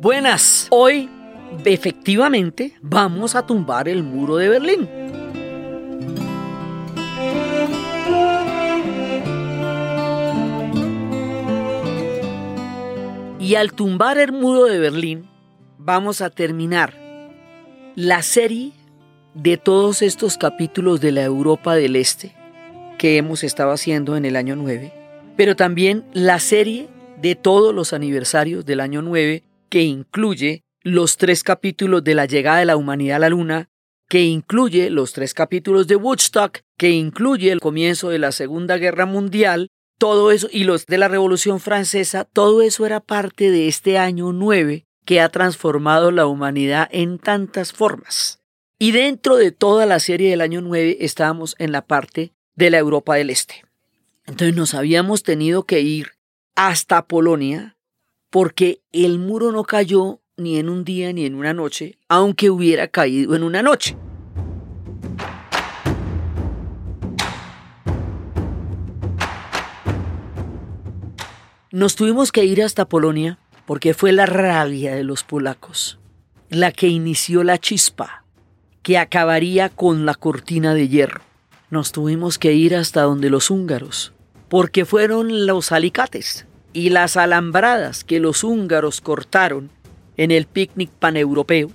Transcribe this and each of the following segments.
Buenas, hoy efectivamente vamos a tumbar el muro de Berlín. Y al tumbar el muro de Berlín, vamos a terminar la serie de todos estos capítulos de la Europa del Este que hemos estado haciendo en el año 9, pero también la serie de todos los aniversarios del año 9 que incluye los tres capítulos de la llegada de la humanidad a la Luna, que incluye los tres capítulos de Woodstock, que incluye el comienzo de la Segunda Guerra Mundial, todo eso y los de la Revolución Francesa, todo eso era parte de este año 9 que ha transformado la humanidad en tantas formas. Y dentro de toda la serie del año 9 estábamos en la parte de la Europa del Este. Entonces nos habíamos tenido que ir hasta Polonia porque el muro no cayó ni en un día ni en una noche, aunque hubiera caído en una noche. Nos tuvimos que ir hasta Polonia porque fue la rabia de los polacos la que inició la chispa que acabaría con la cortina de hierro. Nos tuvimos que ir hasta donde los húngaros, porque fueron los alicates y las alambradas que los húngaros cortaron en el picnic paneuropeo,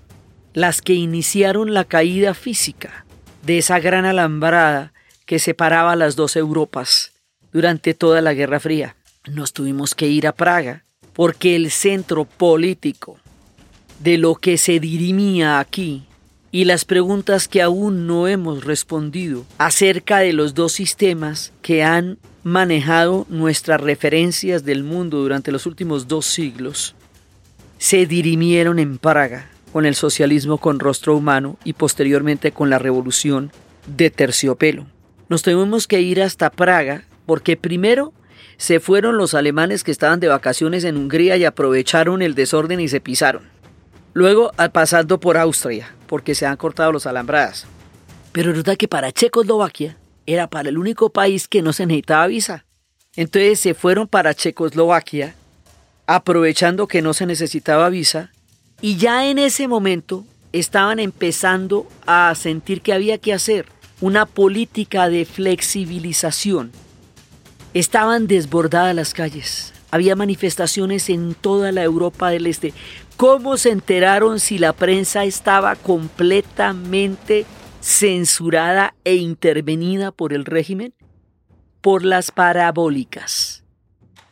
las que iniciaron la caída física de esa gran alambrada que separaba las dos Europas durante toda la Guerra Fría. Nos tuvimos que ir a Praga porque el centro político de lo que se dirimía aquí y las preguntas que aún no hemos respondido acerca de los dos sistemas que han manejado nuestras referencias del mundo durante los últimos dos siglos, se dirimieron en Praga con el socialismo con rostro humano y posteriormente con la revolución de terciopelo. Nos tuvimos que ir hasta Praga porque primero se fueron los alemanes que estaban de vacaciones en Hungría y aprovecharon el desorden y se pisaron. Luego pasando por Austria, porque se han cortado los alambradas. Pero resulta que para Checoslovaquia era para el único país que no se necesitaba visa. Entonces se fueron para Checoslovaquia, aprovechando que no se necesitaba visa, y ya en ese momento estaban empezando a sentir que había que hacer una política de flexibilización. Estaban desbordadas las calles, había manifestaciones en toda la Europa del Este. ¿Cómo se enteraron si la prensa estaba completamente censurada e intervenida por el régimen? Por las parabólicas,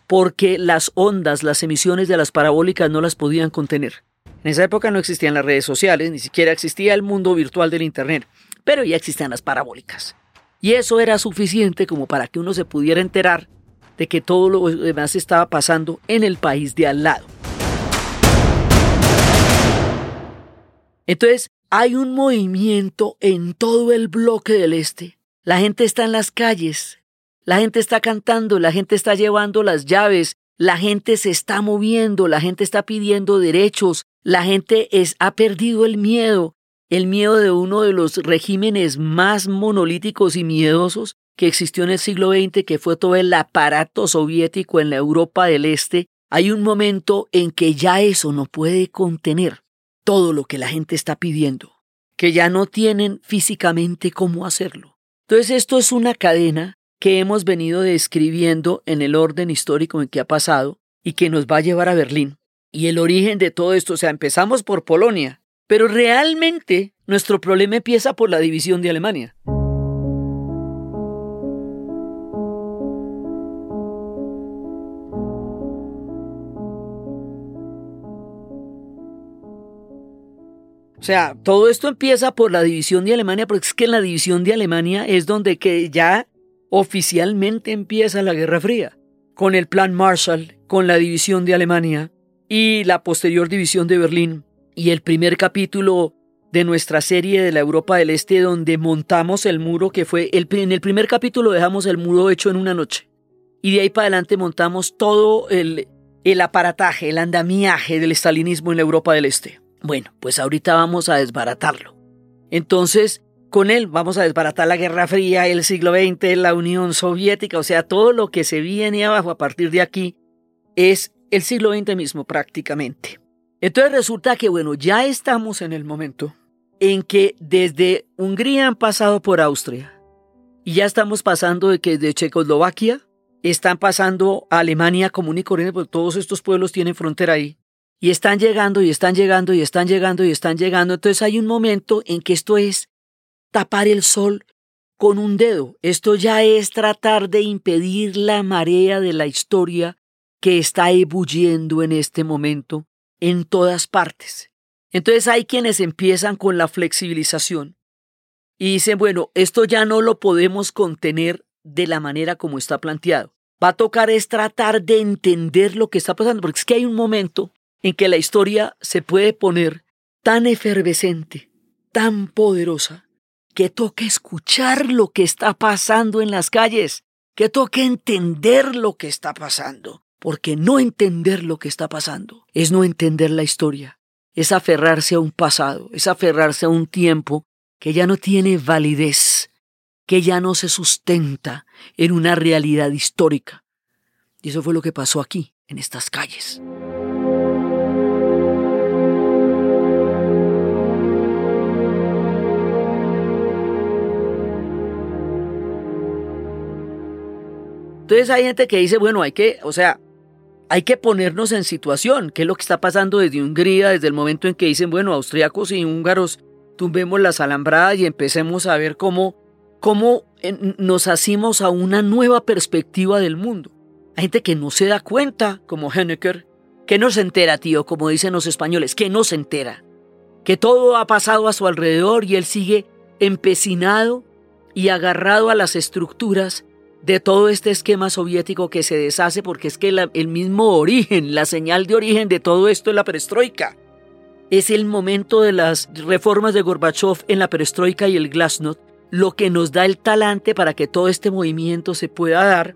porque las ondas, las emisiones de las parabólicas no las podían contener. En esa época no existían las redes sociales, ni siquiera existía el mundo virtual del Internet, pero ya existían las parabólicas. Y eso era suficiente como para que uno se pudiera enterar de que todo lo demás estaba pasando en el país de al lado. Entonces, hay un movimiento en todo el bloque del este. La gente está en las calles, la gente está cantando, la gente está llevando las llaves, la gente se está moviendo, la gente está pidiendo derechos, la gente es, ha perdido el miedo, el miedo de uno de los regímenes más monolíticos y miedosos que existió en el siglo XX, que fue todo el aparato soviético en la Europa del Este. Hay un momento en que ya eso no puede contener todo lo que la gente está pidiendo, que ya no tienen físicamente cómo hacerlo. Entonces esto es una cadena que hemos venido describiendo en el orden histórico en que ha pasado y que nos va a llevar a Berlín. Y el origen de todo esto, o sea, empezamos por Polonia, pero realmente nuestro problema empieza por la división de Alemania. O sea, todo esto empieza por la división de Alemania, porque es que en la división de Alemania es donde que ya oficialmente empieza la Guerra Fría, con el Plan Marshall, con la división de Alemania y la posterior división de Berlín, y el primer capítulo de nuestra serie de la Europa del Este, donde montamos el muro que fue, el, en el primer capítulo dejamos el muro hecho en una noche, y de ahí para adelante montamos todo el, el aparataje, el andamiaje del estalinismo en la Europa del Este. Bueno, pues ahorita vamos a desbaratarlo. Entonces, con él vamos a desbaratar la Guerra Fría, el siglo XX, la Unión Soviética, o sea, todo lo que se viene abajo a partir de aquí es el siglo XX mismo prácticamente. Entonces resulta que, bueno, ya estamos en el momento en que desde Hungría han pasado por Austria y ya estamos pasando de que de Checoslovaquia están pasando a Alemania común y corriente, porque todos estos pueblos tienen frontera ahí. Y están llegando y están llegando y están llegando y están llegando. Entonces hay un momento en que esto es tapar el sol con un dedo. Esto ya es tratar de impedir la marea de la historia que está ebulliendo en este momento en todas partes. Entonces hay quienes empiezan con la flexibilización y dicen, bueno, esto ya no lo podemos contener de la manera como está planteado. Va a tocar es tratar de entender lo que está pasando, porque es que hay un momento en que la historia se puede poner tan efervescente, tan poderosa, que toca escuchar lo que está pasando en las calles, que toca entender lo que está pasando porque no entender lo que está pasando es no entender la historia, es aferrarse a un pasado, es aferrarse a un tiempo que ya no tiene validez, que ya no se sustenta en una realidad histórica. Y eso fue lo que pasó aquí, en estas calles. Entonces hay gente que dice, bueno, hay que, o sea, hay que ponernos en situación, qué es lo que está pasando desde Hungría, desde el momento en que dicen, bueno, austriacos y húngaros, tumbemos las alambradas y empecemos a ver cómo, cómo nos hacemos a una nueva perspectiva del mundo. Hay gente que no se da cuenta, como Hennecker, que no se entera, tío, como dicen los españoles, que no se entera, que todo ha pasado a su alrededor y él sigue empecinado y agarrado a las estructuras de todo este esquema soviético que se deshace porque es que el mismo origen, la señal de origen de todo esto es la perestroika. Es el momento de las reformas de Gorbachev en la perestroika y el glasnost lo que nos da el talante para que todo este movimiento se pueda dar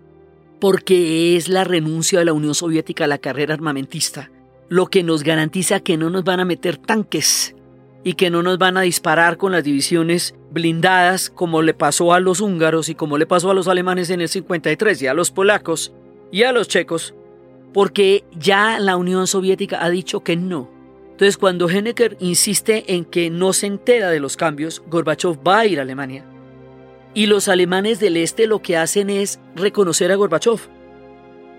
porque es la renuncia de la Unión Soviética a la carrera armamentista, lo que nos garantiza que no nos van a meter tanques y que no nos van a disparar con las divisiones blindadas como le pasó a los húngaros y como le pasó a los alemanes en el 53 y a los polacos y a los checos, porque ya la Unión Soviética ha dicho que no. Entonces cuando Hennecker insiste en que no se entera de los cambios, Gorbachev va a ir a Alemania. Y los alemanes del este lo que hacen es reconocer a Gorbachev.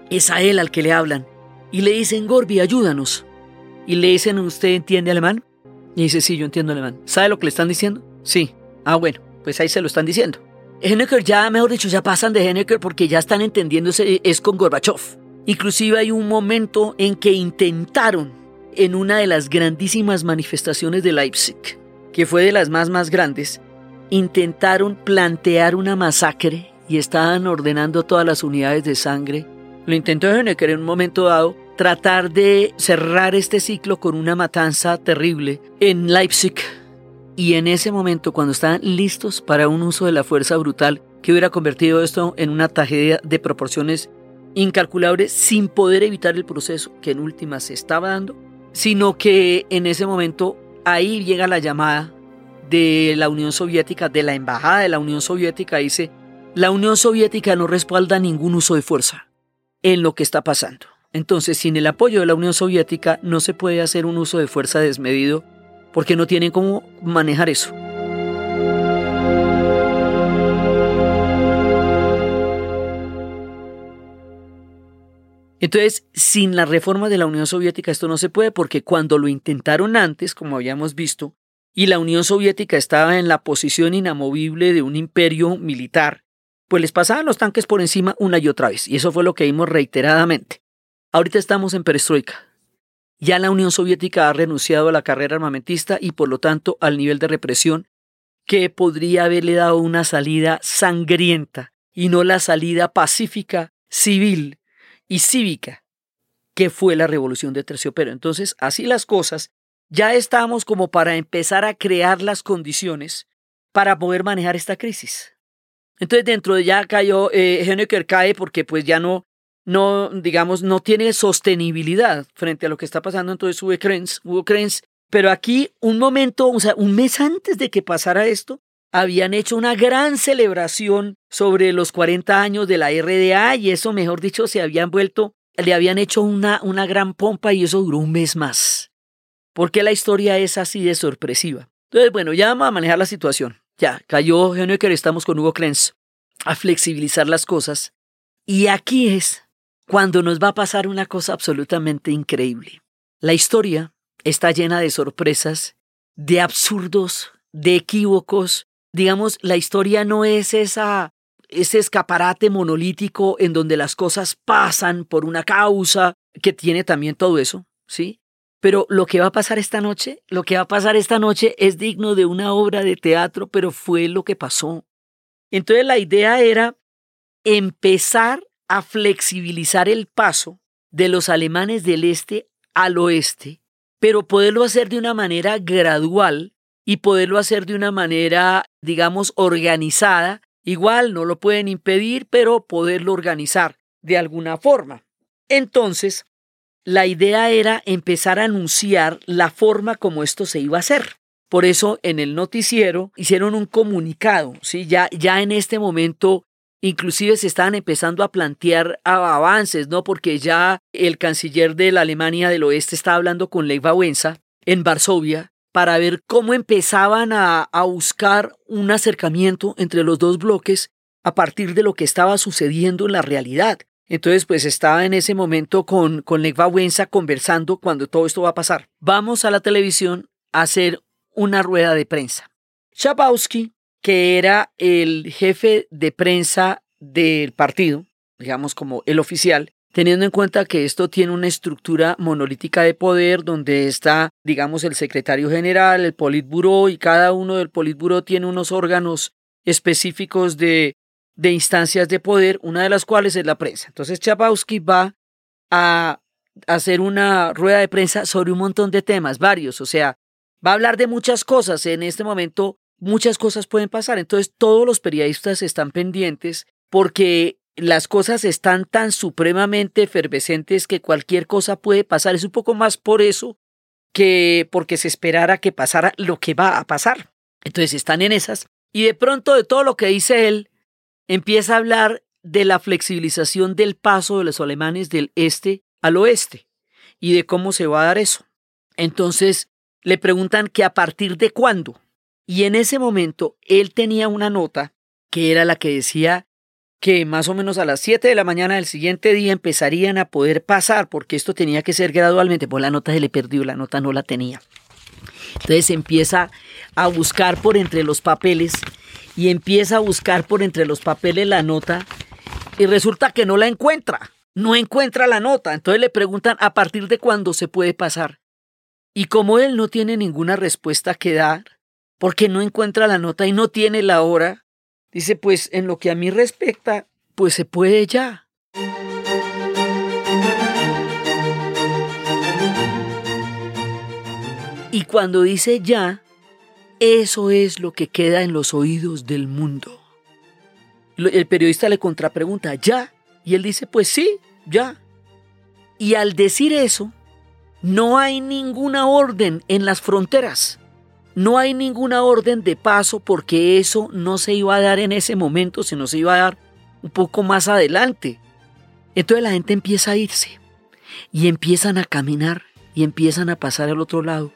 Es a él al que le hablan. Y le dicen, Gorbi, ayúdanos. Y le dicen, ¿usted entiende alemán? Y dice, sí, yo entiendo alemán. ¿Sabe lo que le están diciendo? Sí. Ah, bueno, pues ahí se lo están diciendo. Hennecker ya, mejor dicho, ya pasan de Hennecker porque ya están entendiéndose, es con Gorbachev. Inclusive hay un momento en que intentaron, en una de las grandísimas manifestaciones de Leipzig, que fue de las más más grandes, intentaron plantear una masacre y estaban ordenando todas las unidades de sangre. Lo intentó Hennecker en un momento dado, tratar de cerrar este ciclo con una matanza terrible en Leipzig. Y en ese momento, cuando estaban listos para un uso de la fuerza brutal que hubiera convertido esto en una tragedia de proporciones incalculables, sin poder evitar el proceso que en última se estaba dando, sino que en ese momento ahí llega la llamada de la Unión Soviética, de la Embajada de la Unión Soviética, dice, la Unión Soviética no respalda ningún uso de fuerza en lo que está pasando. Entonces, sin el apoyo de la Unión Soviética no se puede hacer un uso de fuerza desmedido porque no tienen cómo manejar eso. Entonces, sin la reforma de la Unión Soviética esto no se puede porque cuando lo intentaron antes, como habíamos visto, y la Unión Soviética estaba en la posición inamovible de un imperio militar, pues les pasaban los tanques por encima una y otra vez, y eso fue lo que vimos reiteradamente. Ahorita estamos en perestroika. Ya la Unión Soviética ha renunciado a la carrera armamentista y por lo tanto al nivel de represión que podría haberle dado una salida sangrienta y no la salida pacífica, civil y cívica que fue la revolución de terciopelo. Entonces, así las cosas, ya estamos como para empezar a crear las condiciones para poder manejar esta crisis. Entonces, dentro de ya cayó, eh, cae porque pues ya no, no, digamos, no tiene sostenibilidad frente a lo que está pasando, entonces hubo Krenz, hubo Krenz. Pero aquí, un momento, o sea, un mes antes de que pasara esto, habían hecho una gran celebración sobre los 40 años de la RDA y eso, mejor dicho, se habían vuelto, le habían hecho una, una gran pompa y eso duró un mes más. ¿Por qué la historia es así de sorpresiva? Entonces, bueno, ya vamos a manejar la situación. Ya, cayó Honecker, estamos con Hugo Krenz a flexibilizar las cosas. Y aquí es cuando nos va a pasar una cosa absolutamente increíble. La historia está llena de sorpresas, de absurdos, de equívocos. Digamos, la historia no es esa ese escaparate monolítico en donde las cosas pasan por una causa que tiene también todo eso, ¿sí? Pero lo que va a pasar esta noche, lo que va a pasar esta noche es digno de una obra de teatro, pero fue lo que pasó. Entonces la idea era empezar a flexibilizar el paso de los alemanes del este al oeste, pero poderlo hacer de una manera gradual y poderlo hacer de una manera, digamos, organizada Igual no lo pueden impedir, pero poderlo organizar de alguna forma. Entonces, la idea era empezar a anunciar la forma como esto se iba a hacer. Por eso en el noticiero hicieron un comunicado, ¿sí? ya, ya en este momento inclusive se estaban empezando a plantear avances, ¿no? Porque ya el canciller de la Alemania del Oeste estaba hablando con Lech Wałęsa en Varsovia para ver cómo empezaban a, buscar un acercamiento entre los dos bloques a partir de lo que estaba sucediendo en la realidad. Entonces, pues estaba en ese momento con, con Lech conversando cuando todo esto va a pasar. Vamos a la televisión a hacer una rueda de prensa. Chabowski, que era el jefe de prensa del partido, digamos como el oficial, teniendo en cuenta que esto tiene una estructura monolítica de poder donde está, digamos, el secretario general, el politburó y cada uno del politburó tiene unos órganos específicos de, de instancias de poder, una de las cuales es la prensa. Entonces Chabowski va a hacer una rueda de prensa sobre un montón de temas, varios, o sea, va a hablar de muchas cosas. En este momento muchas cosas pueden pasar, entonces todos los periodistas están pendientes porque las cosas están tan supremamente efervescentes que cualquier cosa puede pasar. Es un poco más por eso que porque se esperara que pasara lo que va a pasar. Entonces están en esas. Y de pronto de todo lo que dice él, empieza a hablar de la flexibilización del paso de los alemanes del este al oeste y de cómo se va a dar eso. Entonces le preguntan que a partir de cuándo. Y en ese momento él tenía una nota que era la que decía que más o menos a las 7 de la mañana del siguiente día empezarían a poder pasar, porque esto tenía que ser gradualmente, pues la nota se le perdió, la nota no la tenía. Entonces empieza a buscar por entre los papeles y empieza a buscar por entre los papeles la nota y resulta que no la encuentra, no encuentra la nota. Entonces le preguntan a partir de cuándo se puede pasar. Y como él no tiene ninguna respuesta que dar, porque no encuentra la nota y no tiene la hora, Dice, pues en lo que a mí respecta, pues se puede ya. Y cuando dice ya, eso es lo que queda en los oídos del mundo. El periodista le contrapregunta, ¿ya? Y él dice, pues sí, ya. Y al decir eso, no hay ninguna orden en las fronteras. No hay ninguna orden de paso porque eso no se iba a dar en ese momento, sino se iba a dar un poco más adelante. Entonces la gente empieza a irse y empiezan a caminar y empiezan a pasar al otro lado.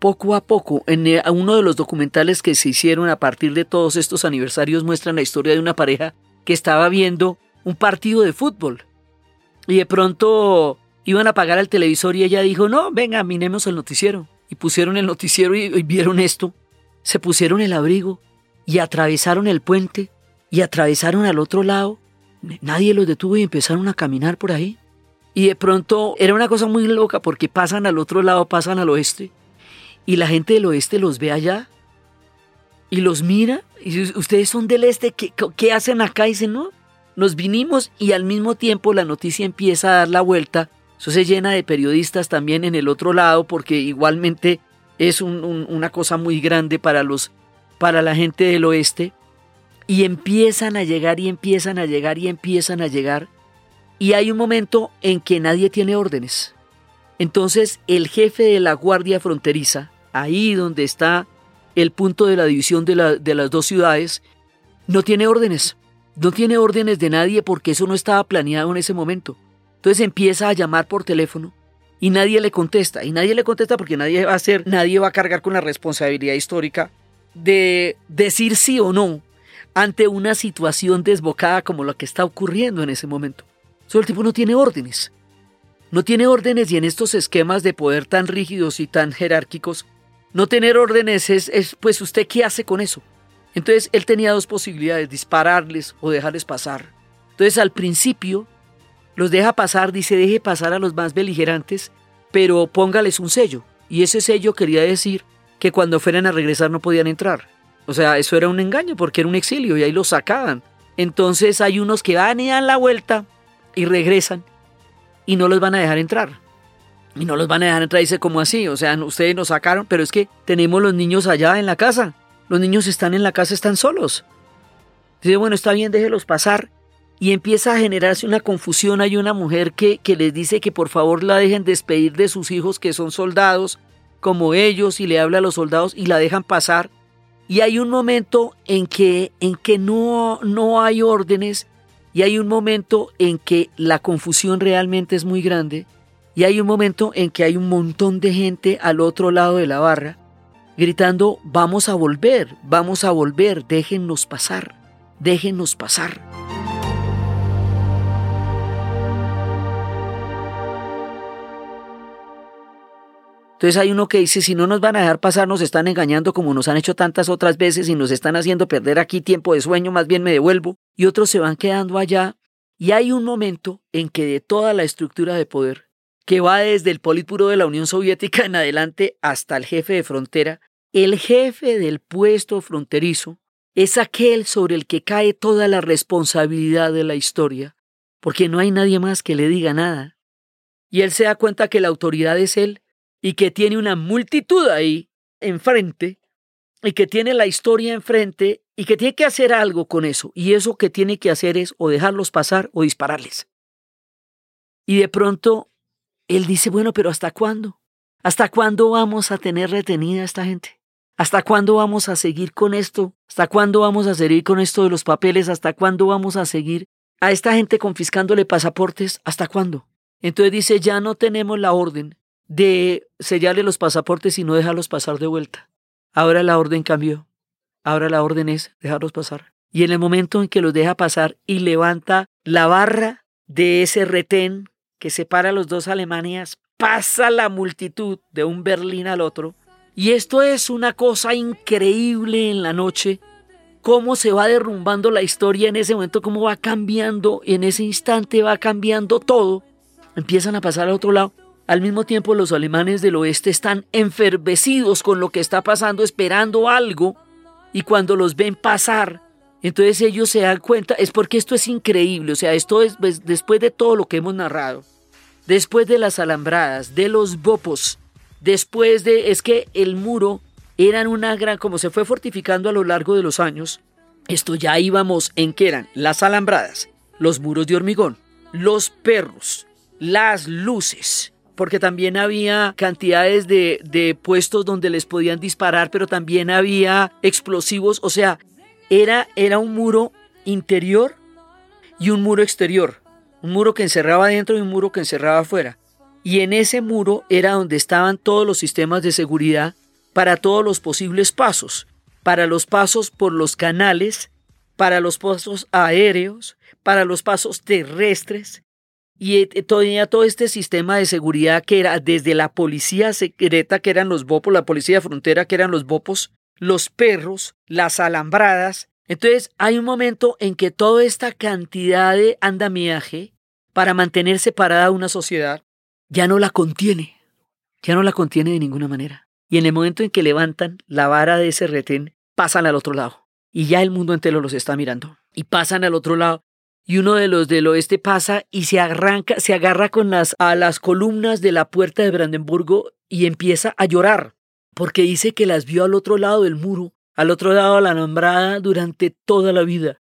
Poco a poco, en eh, uno de los documentales que se hicieron a partir de todos estos aniversarios muestran la historia de una pareja que estaba viendo un partido de fútbol. Y de pronto iban a apagar el televisor y ella dijo, no, venga, minemos el noticiero y pusieron el noticiero y, vieron esto, se pusieron el abrigo y atravesaron el puente y atravesaron al otro lado. Nadie los detuvo y empezaron a caminar por ahí. Y de pronto era una cosa muy loca porque pasan al otro lado, pasan al oeste. Y la gente del oeste los ve allá y los mira. Y ustedes son del este, ¿qué, qué hacen acá? Y dicen, no, nos vinimos y al mismo tiempo la noticia empieza a dar la vuelta eso se llena de periodistas también en el otro lado porque igualmente es una cosa muy grande para, los, para la gente del oeste. Y empiezan a llegar y empiezan a llegar y empiezan a llegar. Y hay un momento en que nadie tiene órdenes. Entonces el jefe de la Guardia Fronteriza, ahí donde está el punto de la división de, de las dos ciudades, no tiene órdenes. No tiene órdenes de nadie porque eso no estaba planeado en ese momento. Entonces empieza a llamar por teléfono y nadie le contesta. Y nadie le contesta porque nadie va a hacer, nadie va a cargar con la responsabilidad histórica de decir sí o no ante una situación desbocada como la que está ocurriendo en ese momento. Solo el tipo no tiene órdenes. No tiene órdenes y en estos esquemas de poder tan rígidos y tan jerárquicos, no tener órdenes es, es pues usted qué hace con eso. Entonces él tenía dos posibilidades, dispararles o dejarles pasar. Entonces al principio los deja pasar, dice deje pasar a los más beligerantes, pero póngales un sello. Y ese sello quería decir que cuando fueran a regresar no podían entrar. O sea, eso era un engaño porque era un exilio y ahí los sacaban. Entonces hay unos que van y dan la vuelta y regresan y no los van a dejar entrar. Y no los van a dejar entrar, dice como así, o sea, ustedes nos sacaron, pero es que tenemos los niños allá en la casa. Los niños están en la casa, están solos. Dice, bueno, está bien, déjelos pasar. Y empieza a generarse una confusión. Hay una mujer que, que les dice que por favor la dejen despedir de sus hijos que son soldados, como ellos, y le habla a los soldados y la dejan pasar. Y hay un momento en que, en que no, no hay órdenes y hay un momento en que la confusión realmente es muy grande y hay un momento en que hay un montón de gente al otro lado de la barra gritando, vamos a volver, vamos a volver, déjennos pasar, déjennos pasar. Entonces hay uno que dice, si no nos van a dejar pasar, nos están engañando como nos han hecho tantas otras veces y nos están haciendo perder aquí tiempo de sueño, más bien me devuelvo. Y otros se van quedando allá. Y hay un momento en que de toda la estructura de poder, que va desde el Politburo de la Unión Soviética en adelante hasta el jefe de frontera, el jefe del puesto fronterizo es aquel sobre el que cae toda la responsabilidad de la historia, porque no hay nadie más que le diga nada. Y él se da cuenta que la autoridad es él y que tiene una multitud ahí enfrente y que tiene la historia enfrente y que tiene que hacer algo con eso. Y eso que tiene que hacer es o dejarlos pasar o dispararles. Y de pronto él dice, bueno, pero ¿hasta cuándo? ¿Hasta cuándo vamos a tener retenida a esta gente? ¿Hasta cuándo vamos a seguir con esto? ¿Hasta cuándo vamos a seguir con esto de los papeles? ¿Hasta cuándo vamos a seguir a esta gente confiscándole pasaportes? ¿Hasta cuándo? Entonces dice, ya no tenemos la orden de sellarle los pasaportes y no dejarlos pasar de vuelta. Ahora la orden cambió. Ahora la orden es dejarlos pasar. Y en el momento en que los deja pasar y levanta la barra de ese retén que separa a los dos Alemanias, pasa la multitud de un Berlín al otro. Y esto es una cosa increíble en la noche, cómo se va derrumbando la historia en ese momento, cómo va cambiando, en ese instante va cambiando todo. Empiezan a pasar al otro lado al mismo tiempo, los alemanes del oeste están enfervecidos con lo que está pasando, esperando algo, y cuando los ven pasar, entonces ellos se dan cuenta, es porque esto es increíble, o sea, esto es pues, después de todo lo que hemos narrado, después de las alambradas, de los bopos, después de, es que el muro eran una gran, como se fue fortificando a lo largo de los años, esto ya íbamos en que eran las alambradas, los muros de hormigón, los perros, las luces, porque también había cantidades de, puestos donde les podían disparar, pero también había explosivos, o sea, era, era un muro interior y un muro exterior, un muro que encerraba adentro y un muro que encerraba afuera. Y en ese muro era donde estaban todos los sistemas de seguridad para todos los posibles pasos, para los pasos por los canales, para los pasos aéreos, para los pasos terrestres, y eh, tenía todo este sistema de seguridad que era desde la policía secreta, que eran los bopos, la policía de frontera, que eran los bopos, los perros, las alambradas. Entonces hay un momento en que toda esta cantidad de andamiaje para mantener separada una sociedad ya no la contiene, ya no la contiene de ninguna manera. Y en el momento en que levantan la vara de ese retén, pasan al otro lado. Y ya el mundo entero los está mirando. Y pasan al otro lado y uno de los del oeste pasa y se arranca, se agarra con las a las columnas de la puerta de Brandenburgo y empieza a llorar, porque dice que las vio al otro lado del muro, al otro lado de la alambrada durante toda la vida,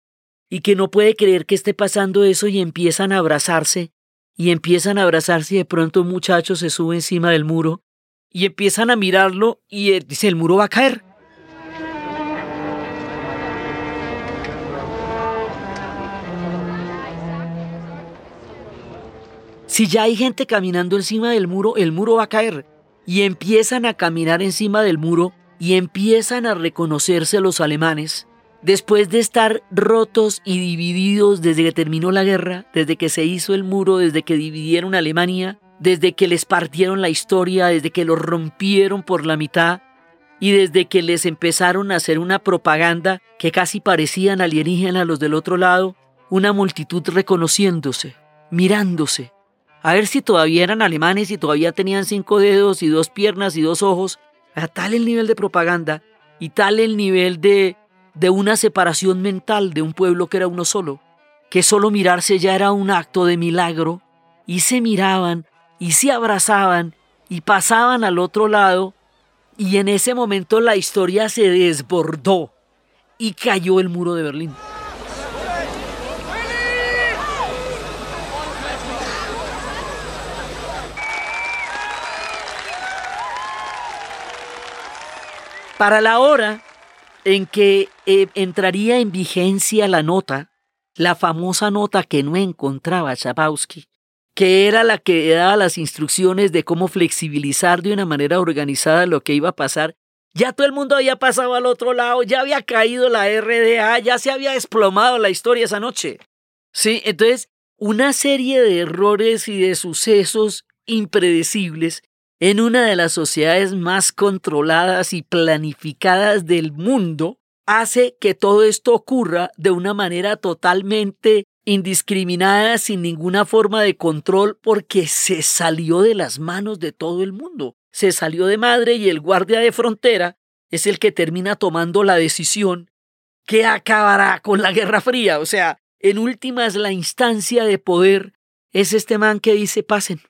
y que no puede creer que esté pasando eso y empiezan a abrazarse, y empiezan a abrazarse y de pronto un muchacho se sube encima del muro y empiezan a mirarlo y dice el muro va a caer. Si ya hay gente caminando encima del muro, el muro va a caer. Y empiezan a caminar encima del muro y empiezan a reconocerse los alemanes. Después de estar rotos y divididos desde que terminó la guerra, desde que se hizo el muro, desde que dividieron Alemania, desde que les partieron la historia, desde que los rompieron por la mitad y desde que les empezaron a hacer una propaganda que casi parecían alienígenas los del otro lado, una multitud reconociéndose, mirándose, a ver si todavía eran alemanes y todavía tenían cinco dedos y dos piernas y dos ojos, a tal el nivel de propaganda y tal el nivel de, de una separación mental de un pueblo que era uno solo, que solo mirarse ya era un acto de milagro, y se miraban y se abrazaban y pasaban al otro lado y en ese momento la historia se desbordó y cayó el muro de Berlín. Para la hora en que eh, entraría en vigencia la nota, la famosa nota que no encontraba Chabowski, que era la que daba las instrucciones de cómo flexibilizar de una manera organizada lo que iba a pasar. Ya todo el mundo había pasado al otro lado, ya había caído la RDA, ya se había desplomado la historia esa noche. Sí, entonces, una serie de errores y de sucesos impredecibles en una de las sociedades más controladas y planificadas del mundo hace que todo esto ocurra de una manera totalmente indiscriminada, sin ninguna forma de control, porque se salió de las manos de todo el mundo. Se salió de madre y el guardia de frontera es el que termina tomando la decisión que acabará con la Guerra Fría. O sea, en últimas, la instancia de poder es este man que dice, pasen,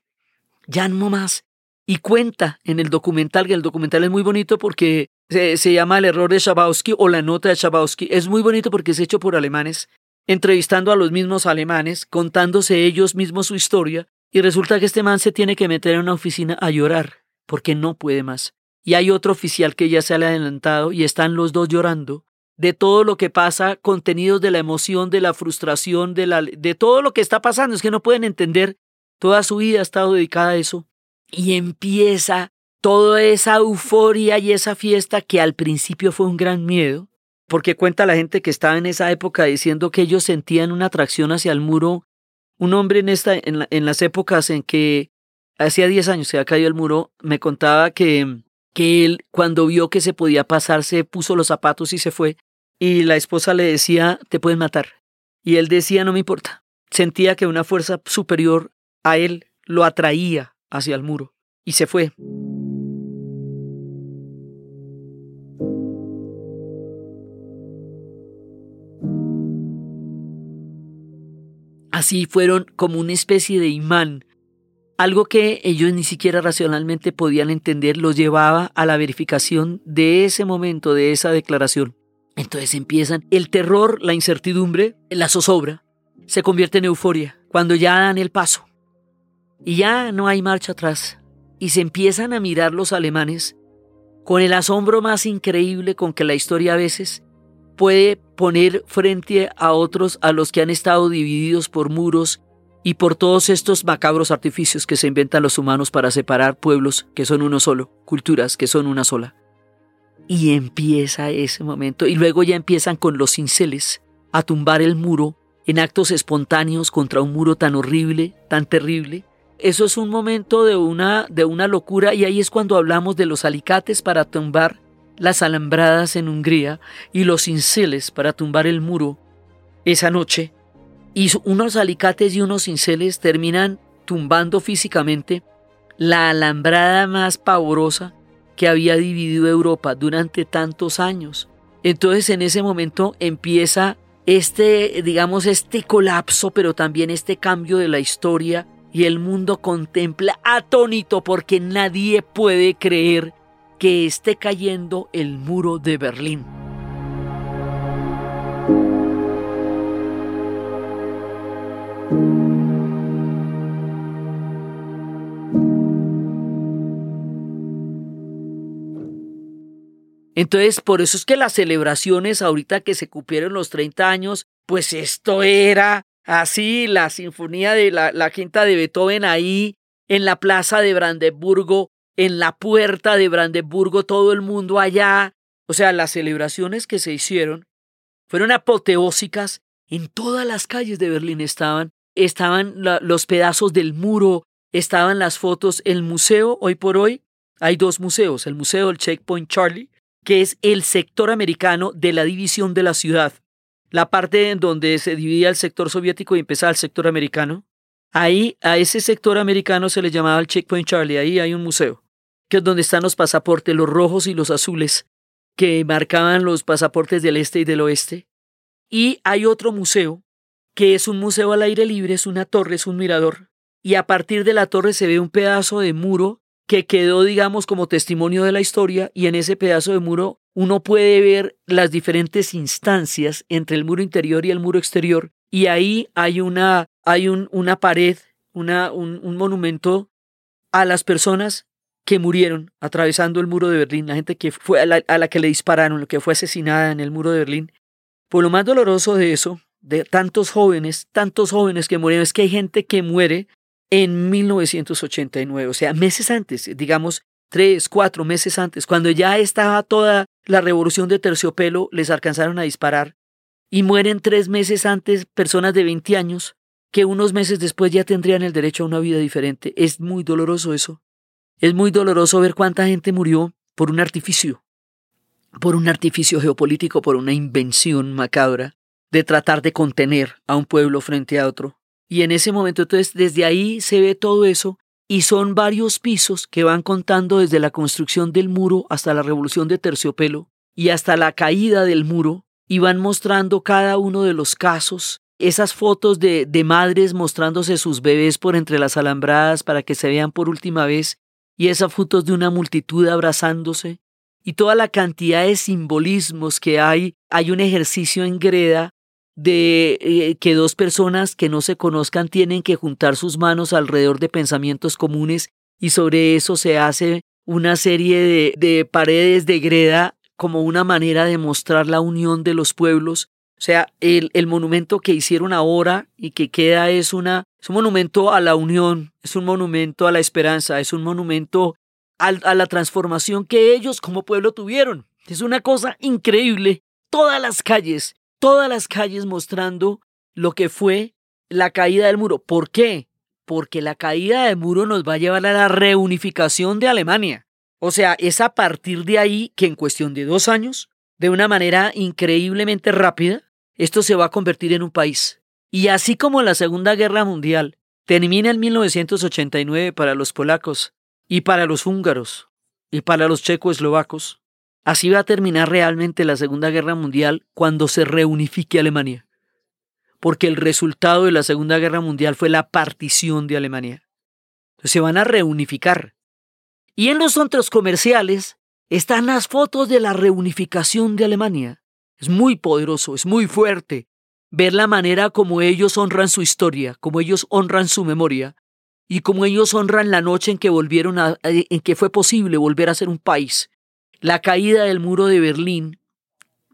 ya no más. Y cuenta en el documental, que el documental es muy bonito porque se, llama El error de Chabowski o La nota de Chabowski. Es muy bonito porque es hecho por alemanes entrevistando a los mismos alemanes, contándose ellos mismos su historia, y resulta que este man se tiene que meter en una oficina a llorar, porque no puede más. Y hay otro oficial que ya se ha adelantado y están los dos llorando de todo lo que pasa, contenidos de la emoción, de la frustración, de, la, de todo lo que está pasando. Es que no pueden entender. Toda su vida ha estado dedicada a eso. Y empieza toda esa euforia y esa fiesta que al principio fue un gran miedo, porque cuenta la gente que estaba en esa época diciendo que ellos sentían una atracción hacia el muro. Un hombre en, esta, en, las épocas en que hacía 10 años se había caído el muro, me contaba que, que él cuando vio que se podía pasar se puso los zapatos y se fue. Y la esposa le decía, te pueden matar. Y él decía, no me importa. Sentía que una fuerza superior a él lo atraía hacia el muro. Y se fue. Así fueron como una especie de imán. Algo que ellos ni siquiera racionalmente podían entender los llevaba a la verificación de ese momento, de esa declaración. Entonces empiezan el terror, la incertidumbre, la zozobra, se convierte en euforia cuando ya dan el paso. Y ya no hay marcha atrás. Y se empiezan a mirar los alemanes con el asombro más increíble con que la historia a veces puede poner frente a otros a los que han estado divididos por muros y por todos estos macabros artificios que se inventan los humanos para separar pueblos que son uno solo, culturas que son una sola. Y empieza ese momento, y luego ya empiezan con los cinceles a tumbar el muro en actos espontáneos contra un muro tan horrible, tan terrible. Eso es un momento de una, de una locura y ahí es cuando hablamos de los alicates para tumbar las alambradas en Hungría y los cinceles para tumbar el muro esa noche, y unos alicates y unos cinceles terminan tumbando físicamente la alambrada más pavorosa que había dividido Europa durante tantos años. Entonces en ese momento empieza este, digamos, este colapso, pero también este cambio de la historia y el mundo contempla atónito porque nadie puede creer que esté cayendo el muro de Berlín. Entonces, por eso es que las celebraciones ahorita que se cumplieron los 30 años, pues esto era Así la sinfonía de la, la quinta de Beethoven ahí en la plaza de Brandeburgo, en la puerta de Brandeburgo, todo el mundo allá. O sea, las celebraciones que se hicieron fueron apoteósicas. En todas las calles de Berlín estaban, estaban los pedazos del muro, estaban las fotos. El museo, hoy por hoy, hay dos museos. El Museo del Checkpoint Charlie, que es el sector americano de la división de la ciudad la parte en donde se dividía el sector soviético y empezaba el sector americano. Ahí, a ese sector americano se le llamaba el Checkpoint Charlie. Ahí hay un museo, que es donde están los pasaportes, los rojos y los azules, que marcaban los pasaportes del este y del oeste. Y hay otro museo, que es un museo al aire libre, es una torre, es un mirador. Y a partir de la torre se ve un pedazo de muro que quedó, digamos, como testimonio de la historia, y en ese pedazo de muro uno puede ver las diferentes instancias entre el muro interior y el muro exterior, y ahí hay una, hay una pared, una, un, monumento a las personas que murieron atravesando el muro de Berlín, la gente que fue a la, a la que le dispararon, que fue asesinada en el muro de Berlín. Por lo más doloroso de eso, de tantos jóvenes, tantos jóvenes que murieron, es que hay gente que muere en 1989, o sea, meses antes, digamos, tres, cuatro meses antes, cuando ya estaba toda la revolución de terciopelo, les alcanzaron a disparar y mueren tres meses antes personas de 20 años que unos meses después ya tendrían el derecho a una vida diferente. Es muy doloroso eso. Es muy doloroso ver cuánta gente murió por un artificio, por un artificio geopolítico, por una invención macabra de tratar de contener a un pueblo frente a otro. Y en ese momento, entonces, desde ahí se ve todo eso y son varios pisos que van contando desde la construcción del muro hasta la revolución de terciopelo y hasta la caída del muro y van mostrando cada uno de los casos, esas fotos de, de madres mostrándose sus bebés por entre las alambradas para que se vean por última vez y esas fotos de una multitud abrazándose y toda la cantidad de simbolismos que hay. Hay un ejercicio en greda de eh, que dos personas que no se conozcan tienen que juntar sus manos alrededor de pensamientos comunes y sobre eso se hace una serie de, de paredes de greda como una manera de mostrar la unión de los pueblos. O sea, el, el monumento que hicieron ahora y que queda es, una, es un monumento a la unión, es un monumento a la esperanza, es un monumento a la transformación que ellos como pueblo tuvieron. Es una cosa increíble. Todas las calles todas las calles mostrando lo que fue la caída del muro. ¿Por qué? Porque la caída del muro nos va a llevar a la reunificación de Alemania. O sea, es a partir de ahí que en cuestión de dos años, de una manera increíblemente rápida, esto se va a convertir en un país. Y así como la Segunda Guerra Mundial termina en 1989 para los polacos y para los húngaros y para los checoslovacos, Así va a terminar realmente la Segunda Guerra Mundial cuando se reunifique Alemania. Porque el resultado de la Segunda Guerra Mundial fue la partición de Alemania. Entonces se van a reunificar. Y en los centros comerciales están las fotos de la reunificación de Alemania. Es muy poderoso, es muy fuerte ver la manera como ellos honran su historia, como ellos honran su memoria y como ellos honran la noche en que volvieron a, en que fue posible volver a ser un país la caída del muro de Berlín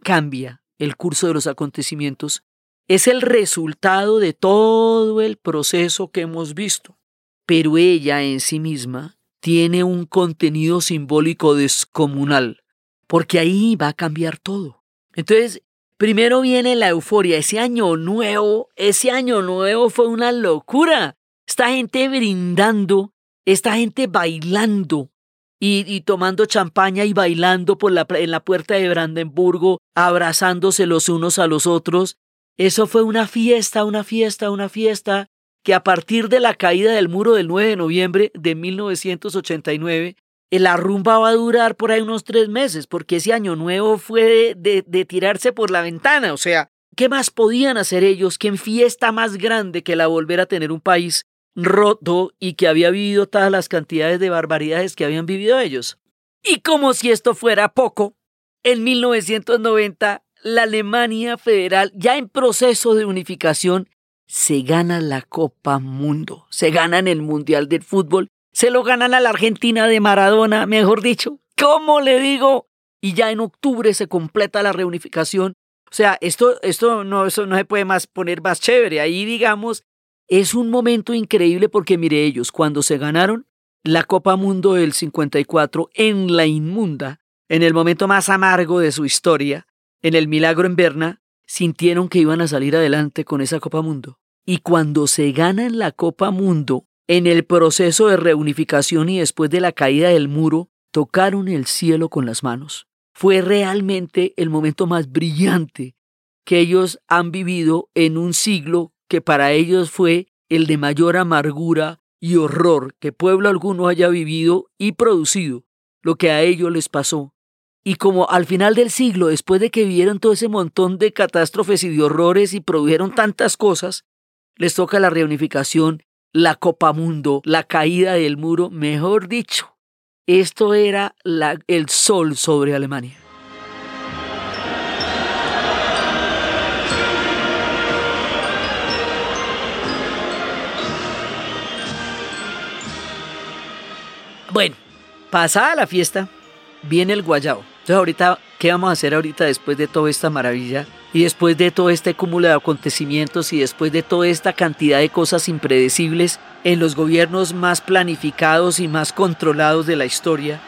cambia el curso de los acontecimientos. Es el resultado de todo el proceso que hemos visto, pero ella en sí misma tiene un contenido simbólico descomunal, porque ahí va a cambiar todo. Entonces, primero viene la euforia, ese año nuevo, ese año nuevo fue una locura. Esta gente brindando, esta gente bailando, y, tomando champaña y bailando por la, en la puerta de Brandenburgo, abrazándose los unos a los otros. Eso fue una fiesta, una fiesta, una fiesta, que a partir de la caída del muro del 9 de noviembre de 1989, la rumba va a durar por ahí unos tres meses, porque ese año nuevo fue de, de tirarse por la ventana. O sea, ¿qué más podían hacer ellos en fiesta más grande que la volver a tener un país roto y que había vivido todas las cantidades de barbaridades que habían vivido ellos. Y como si esto fuera poco, en 1990 la Alemania federal, ya en proceso de unificación, se gana la Copa Mundo, se ganan el Mundial del Fútbol, se lo ganan a la Argentina de Maradona, mejor dicho. ¿Cómo le digo? Y ya en octubre se completa la reunificación O sea, esto, esto no, no se puede más poner más chévere. Ahí, digamos, es un momento increíble porque, mire, ellos cuando se ganaron la Copa Mundo del 54 en la inmunda, en el momento más amargo de su historia, en el milagro en Berna, sintieron que iban a salir adelante con esa Copa Mundo. Y cuando se ganan la Copa Mundo, en el proceso de reunificación y después de la caída del muro, tocaron el cielo con las manos. Fue realmente el momento más brillante que ellos han vivido en un siglo que para ellos fue el de mayor amargura y horror que pueblo alguno haya vivido y producido, lo que a ellos les pasó. Y como al final del siglo, después de que vieron todo ese montón de catástrofes y de horrores y produjeron tantas cosas, les toca la reunificación, la Copa Mundo, la caída del muro, mejor dicho, esto era el sol sobre Alemania. Pasada la fiesta, viene el guayao. Entonces ahorita, ¿qué vamos a hacer ahorita después de toda esta maravilla? Y después de todo este cúmulo de acontecimientos y después de toda esta cantidad de cosas impredecibles en los gobiernos más planificados y más controlados de la historia.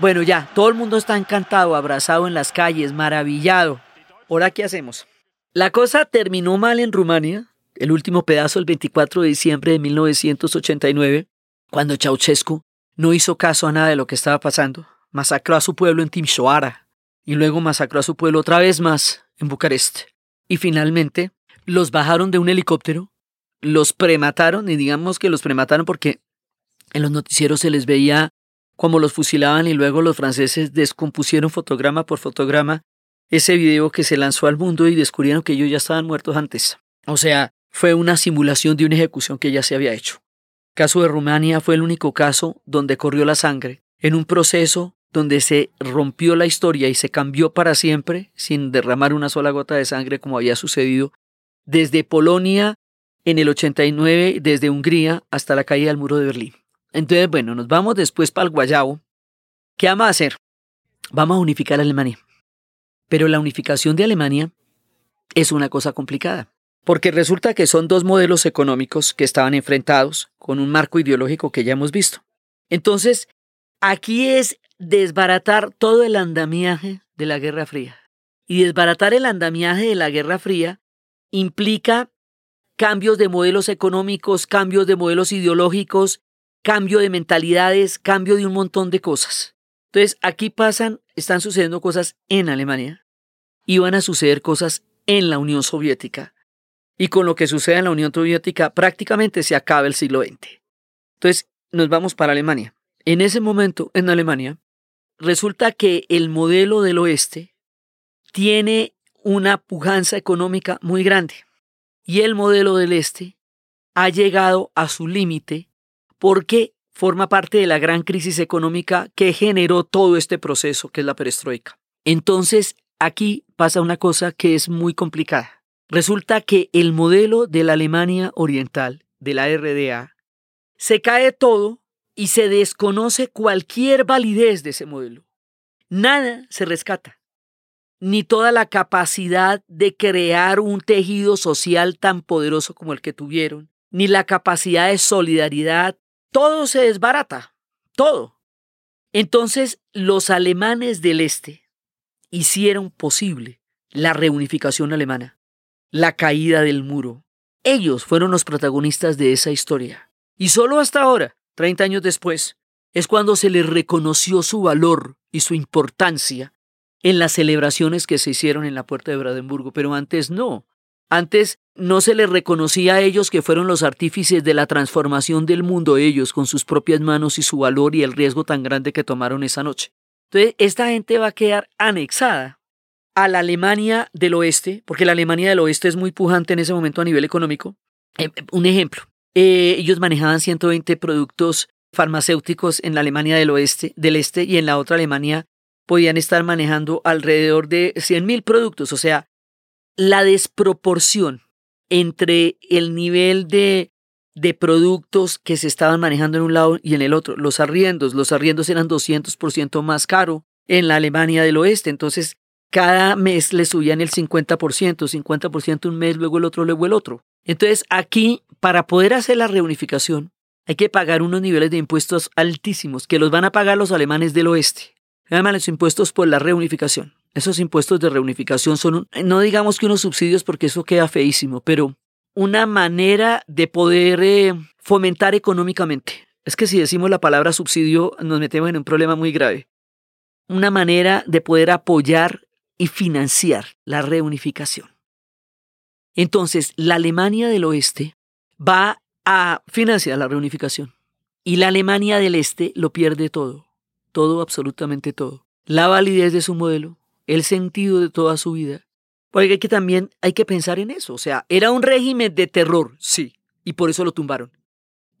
Bueno, ya, todo el mundo está encantado, abrazado en las calles, maravillado. ¿Ahora qué hacemos? La cosa terminó mal en Rumania, el último pedazo el 24 de diciembre de 1989, cuando Ceausescu no hizo caso a nada de lo que estaba pasando. Masacró a su pueblo en Timișoara y luego masacró a su pueblo otra vez más en Bucarest. Y finalmente los bajaron de un helicóptero, los premataron y digamos que los premataron porque en los noticieros se les veía como los fusilaban y luego los franceses descompusieron fotograma por fotograma ese video que se lanzó al mundo y descubrieron que ellos ya estaban muertos antes. O sea, fue una simulación de una ejecución que ya se había hecho caso de Rumania fue el único caso donde corrió la sangre, en un proceso donde se rompió la historia y se cambió para siempre, sin derramar una sola gota de sangre como había sucedido, desde Polonia en el 89, desde Hungría hasta la caída del muro de Berlín. Entonces, bueno, nos vamos después para el Guayabo. ¿Qué vamos a hacer? Vamos a unificar a Alemania. Pero la unificación de Alemania es una cosa complicada. Porque resulta que son dos modelos económicos que estaban enfrentados con un marco ideológico que ya hemos visto. Entonces, aquí es desbaratar todo el andamiaje de la Guerra Fría. Y desbaratar el andamiaje de la Guerra Fría implica cambios de modelos económicos, cambios de modelos ideológicos, cambio de mentalidades, cambio de un montón de cosas. Entonces, aquí pasan, están sucediendo cosas en Alemania y van a suceder cosas en la Unión Soviética y con lo que sucede en la Unión Soviética prácticamente se acaba el siglo XX. Entonces nos vamos para Alemania. En ese momento, en Alemania, resulta que el modelo del oeste tiene una pujanza económica muy grande y el modelo del este ha llegado a su límite porque forma parte de la gran crisis económica que generó todo este proceso que es la perestroika. Entonces, aquí pasa una cosa que es muy complicada. Resulta que el modelo de la Alemania Oriental, de la RDA, se cae todo y se desconoce cualquier validez de ese modelo. Nada se rescata, ni toda la capacidad de crear un tejido social tan poderoso como el que tuvieron, ni la capacidad de solidaridad, todo se desbarata, todo. Entonces los alemanes del Este hicieron posible la reunificación alemana la caída del muro. Ellos fueron los protagonistas de esa historia. Y solo hasta ahora, 30 años después, es cuando se les reconoció su valor y su importancia en las celebraciones que se hicieron en la puerta de Brandenburgo, pero antes no. Antes no se les reconocía a ellos que fueron los artífices de la transformación del mundo, ellos con sus propias manos y su valor y el riesgo tan grande que tomaron esa noche. Entonces, esta gente va a quedar anexada a la Alemania del oeste, porque la Alemania del oeste es muy pujante en ese momento a nivel económico. Eh, eh, un ejemplo, eh, ellos manejaban 120 productos farmacéuticos en la Alemania del oeste, del este, y en la otra Alemania podían estar manejando alrededor de 100.000 productos. O sea, la desproporción entre el nivel de, de productos que se estaban manejando en un lado y en el otro. Los arriendos, los arriendos eran 200% más caro en la Alemania del oeste. Entonces, cada mes le subían el 50%, 50% un mes, luego el otro, luego el otro. Entonces aquí, para poder hacer la reunificación, hay que pagar unos niveles de impuestos altísimos que los van a pagar los alemanes del oeste. Se llaman los impuestos por la reunificación. Esos impuestos de reunificación son, no digamos que unos subsidios porque eso queda feísimo, pero una manera de poder eh, fomentar económicamente. Es que si decimos la palabra subsidio nos metemos en un problema muy grave. Una manera de poder apoyar y financiar la reunificación. Entonces, la Alemania del Oeste va a financiar la reunificación y la Alemania del Este lo pierde todo, todo, absolutamente todo. La validez de su modelo, el sentido de toda su vida. Porque hay que también hay que pensar en eso. O sea, era un régimen de terror, sí, y por eso lo tumbaron.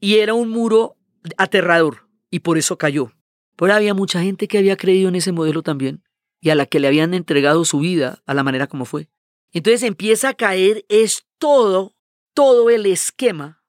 Y era un muro aterrador, y por eso cayó. Pero había mucha gente que había creído en ese modelo también y a la que le habían entregado su vida a la manera como fue. Entonces empieza a caer es todo, todo el esquema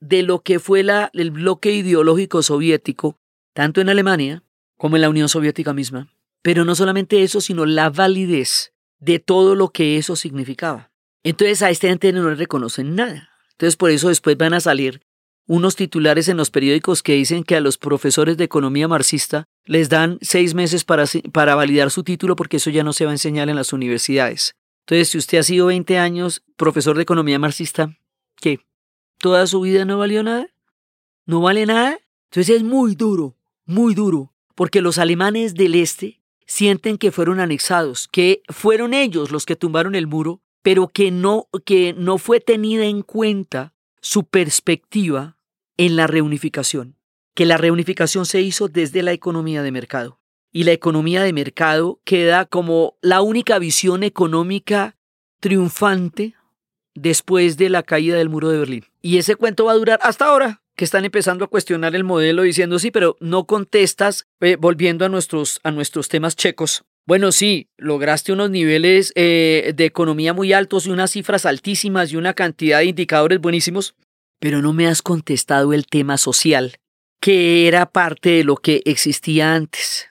de lo que fue la, el bloque ideológico soviético, tanto en Alemania como en la Unión Soviética misma. Pero no solamente eso, sino la validez de todo lo que eso significaba. Entonces a este gente no le reconocen nada. Entonces por eso después van a salir unos titulares en los periódicos que dicen que a los profesores de economía marxista les dan seis meses para, para validar su título porque eso ya no se va a enseñar en las universidades. Entonces, si usted ha sido 20 años profesor de economía marxista, ¿qué? ¿Toda su vida no valió nada? ¿No vale nada? Entonces es muy duro, muy duro, porque los alemanes del este sienten que fueron anexados, que fueron ellos los que tumbaron el muro, pero que no, que no fue tenida en cuenta su perspectiva en la reunificación, que la reunificación se hizo desde la economía de mercado. Y la economía de mercado queda como la única visión económica triunfante después de la caída del muro de Berlín. Y ese cuento va a durar hasta ahora, que están empezando a cuestionar el modelo diciendo sí, pero no contestas, eh, volviendo a nuestros, a nuestros temas checos. Bueno, sí, lograste unos niveles eh, de economía muy altos y unas cifras altísimas y una cantidad de indicadores buenísimos, pero no me has contestado el tema social, que era parte de lo que existía antes.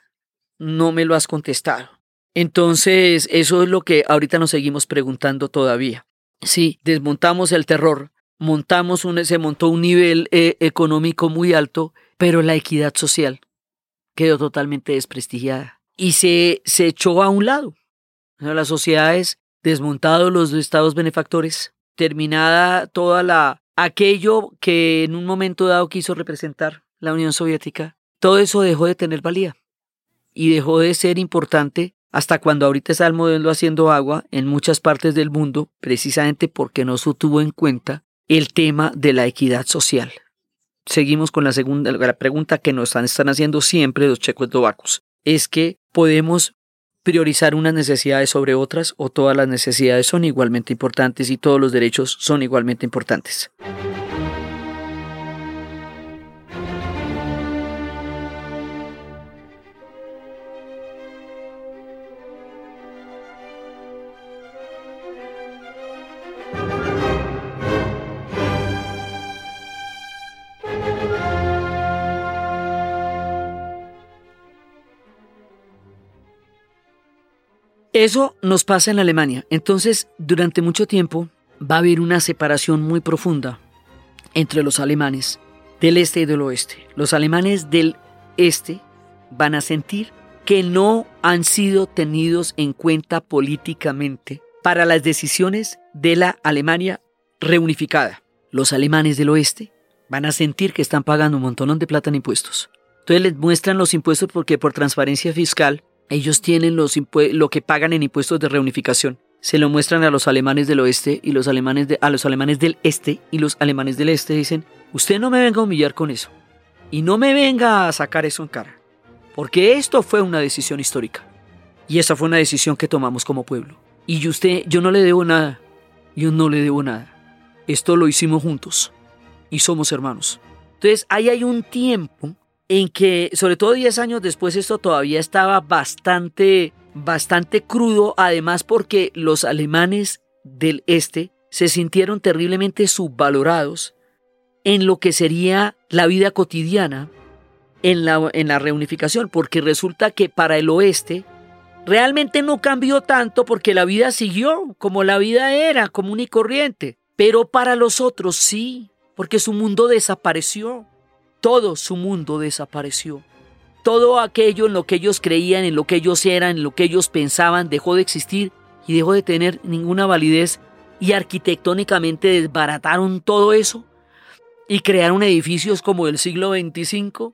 No me lo has contestado. Entonces, eso es lo que ahorita nos seguimos preguntando todavía. Sí, desmontamos el terror, montamos un, se montó un nivel eh, económico muy alto, pero la equidad social quedó totalmente desprestigiada y se, se echó a un lado. Las sociedades, desmontados los estados benefactores, terminada toda la aquello que en un momento dado quiso representar la Unión Soviética, todo eso dejó de tener valía y dejó de ser importante hasta cuando ahorita está el modelo haciendo agua en muchas partes del mundo, precisamente porque no se tuvo en cuenta el tema de la equidad social. Seguimos con la segunda la pregunta que nos están haciendo siempre los checoslovacos. Es que podemos priorizar unas necesidades sobre otras o todas las necesidades son igualmente importantes y todos los derechos son igualmente importantes. Eso nos pasa en Alemania. Entonces, durante mucho tiempo va a haber una separación muy profunda entre los alemanes del este y del oeste. Los alemanes del este van a sentir que no han sido tenidos en cuenta políticamente para las decisiones de la Alemania reunificada. Los alemanes del oeste van a sentir que están pagando un montón de plata en impuestos. Entonces les muestran los impuestos porque por transparencia fiscal ellos tienen los lo que pagan en impuestos de reunificación. Se lo muestran a los alemanes del oeste y los alemanes a los alemanes del este y los alemanes del este dicen, usted no me venga a humillar con eso y no me venga a sacar eso en cara, porque esto fue una decisión histórica y esa fue una decisión que tomamos como pueblo. Y usted, yo no le debo nada, yo no le debo nada. Esto lo hicimos juntos y somos hermanos. Entonces ahí hay un tiempo en que, sobre todo 10 años después, esto todavía estaba bastante, bastante crudo, además porque los alemanes del este se sintieron terriblemente subvalorados en lo que sería la vida cotidiana en la, en la reunificación, porque resulta que para el oeste Realmente no cambió tanto porque la vida siguió como la vida era, común y corriente. Pero para los otros sí, porque su mundo desapareció. Todo su mundo desapareció. Todo aquello en lo que ellos creían, en lo que ellos eran, en lo que ellos pensaban, dejó de existir y dejó de tener ninguna validez y arquitectónicamente desbarataron todo eso y crearon edificios como del siglo XXV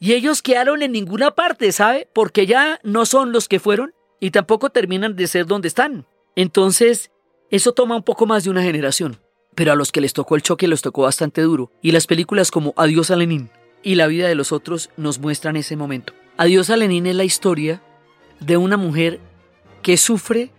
y ellos quedaron en ninguna parte, ¿sabe? Porque ya no son los que fueron y tampoco terminan de ser donde están. Entonces, eso toma un poco más de una generación. Pero a los que les tocó el choque les tocó bastante duro. Y las películas como Adiós a Lenin y La vida de los otros nos muestran ese momento. Adiós a Lenin es la historia de una mujer que sufre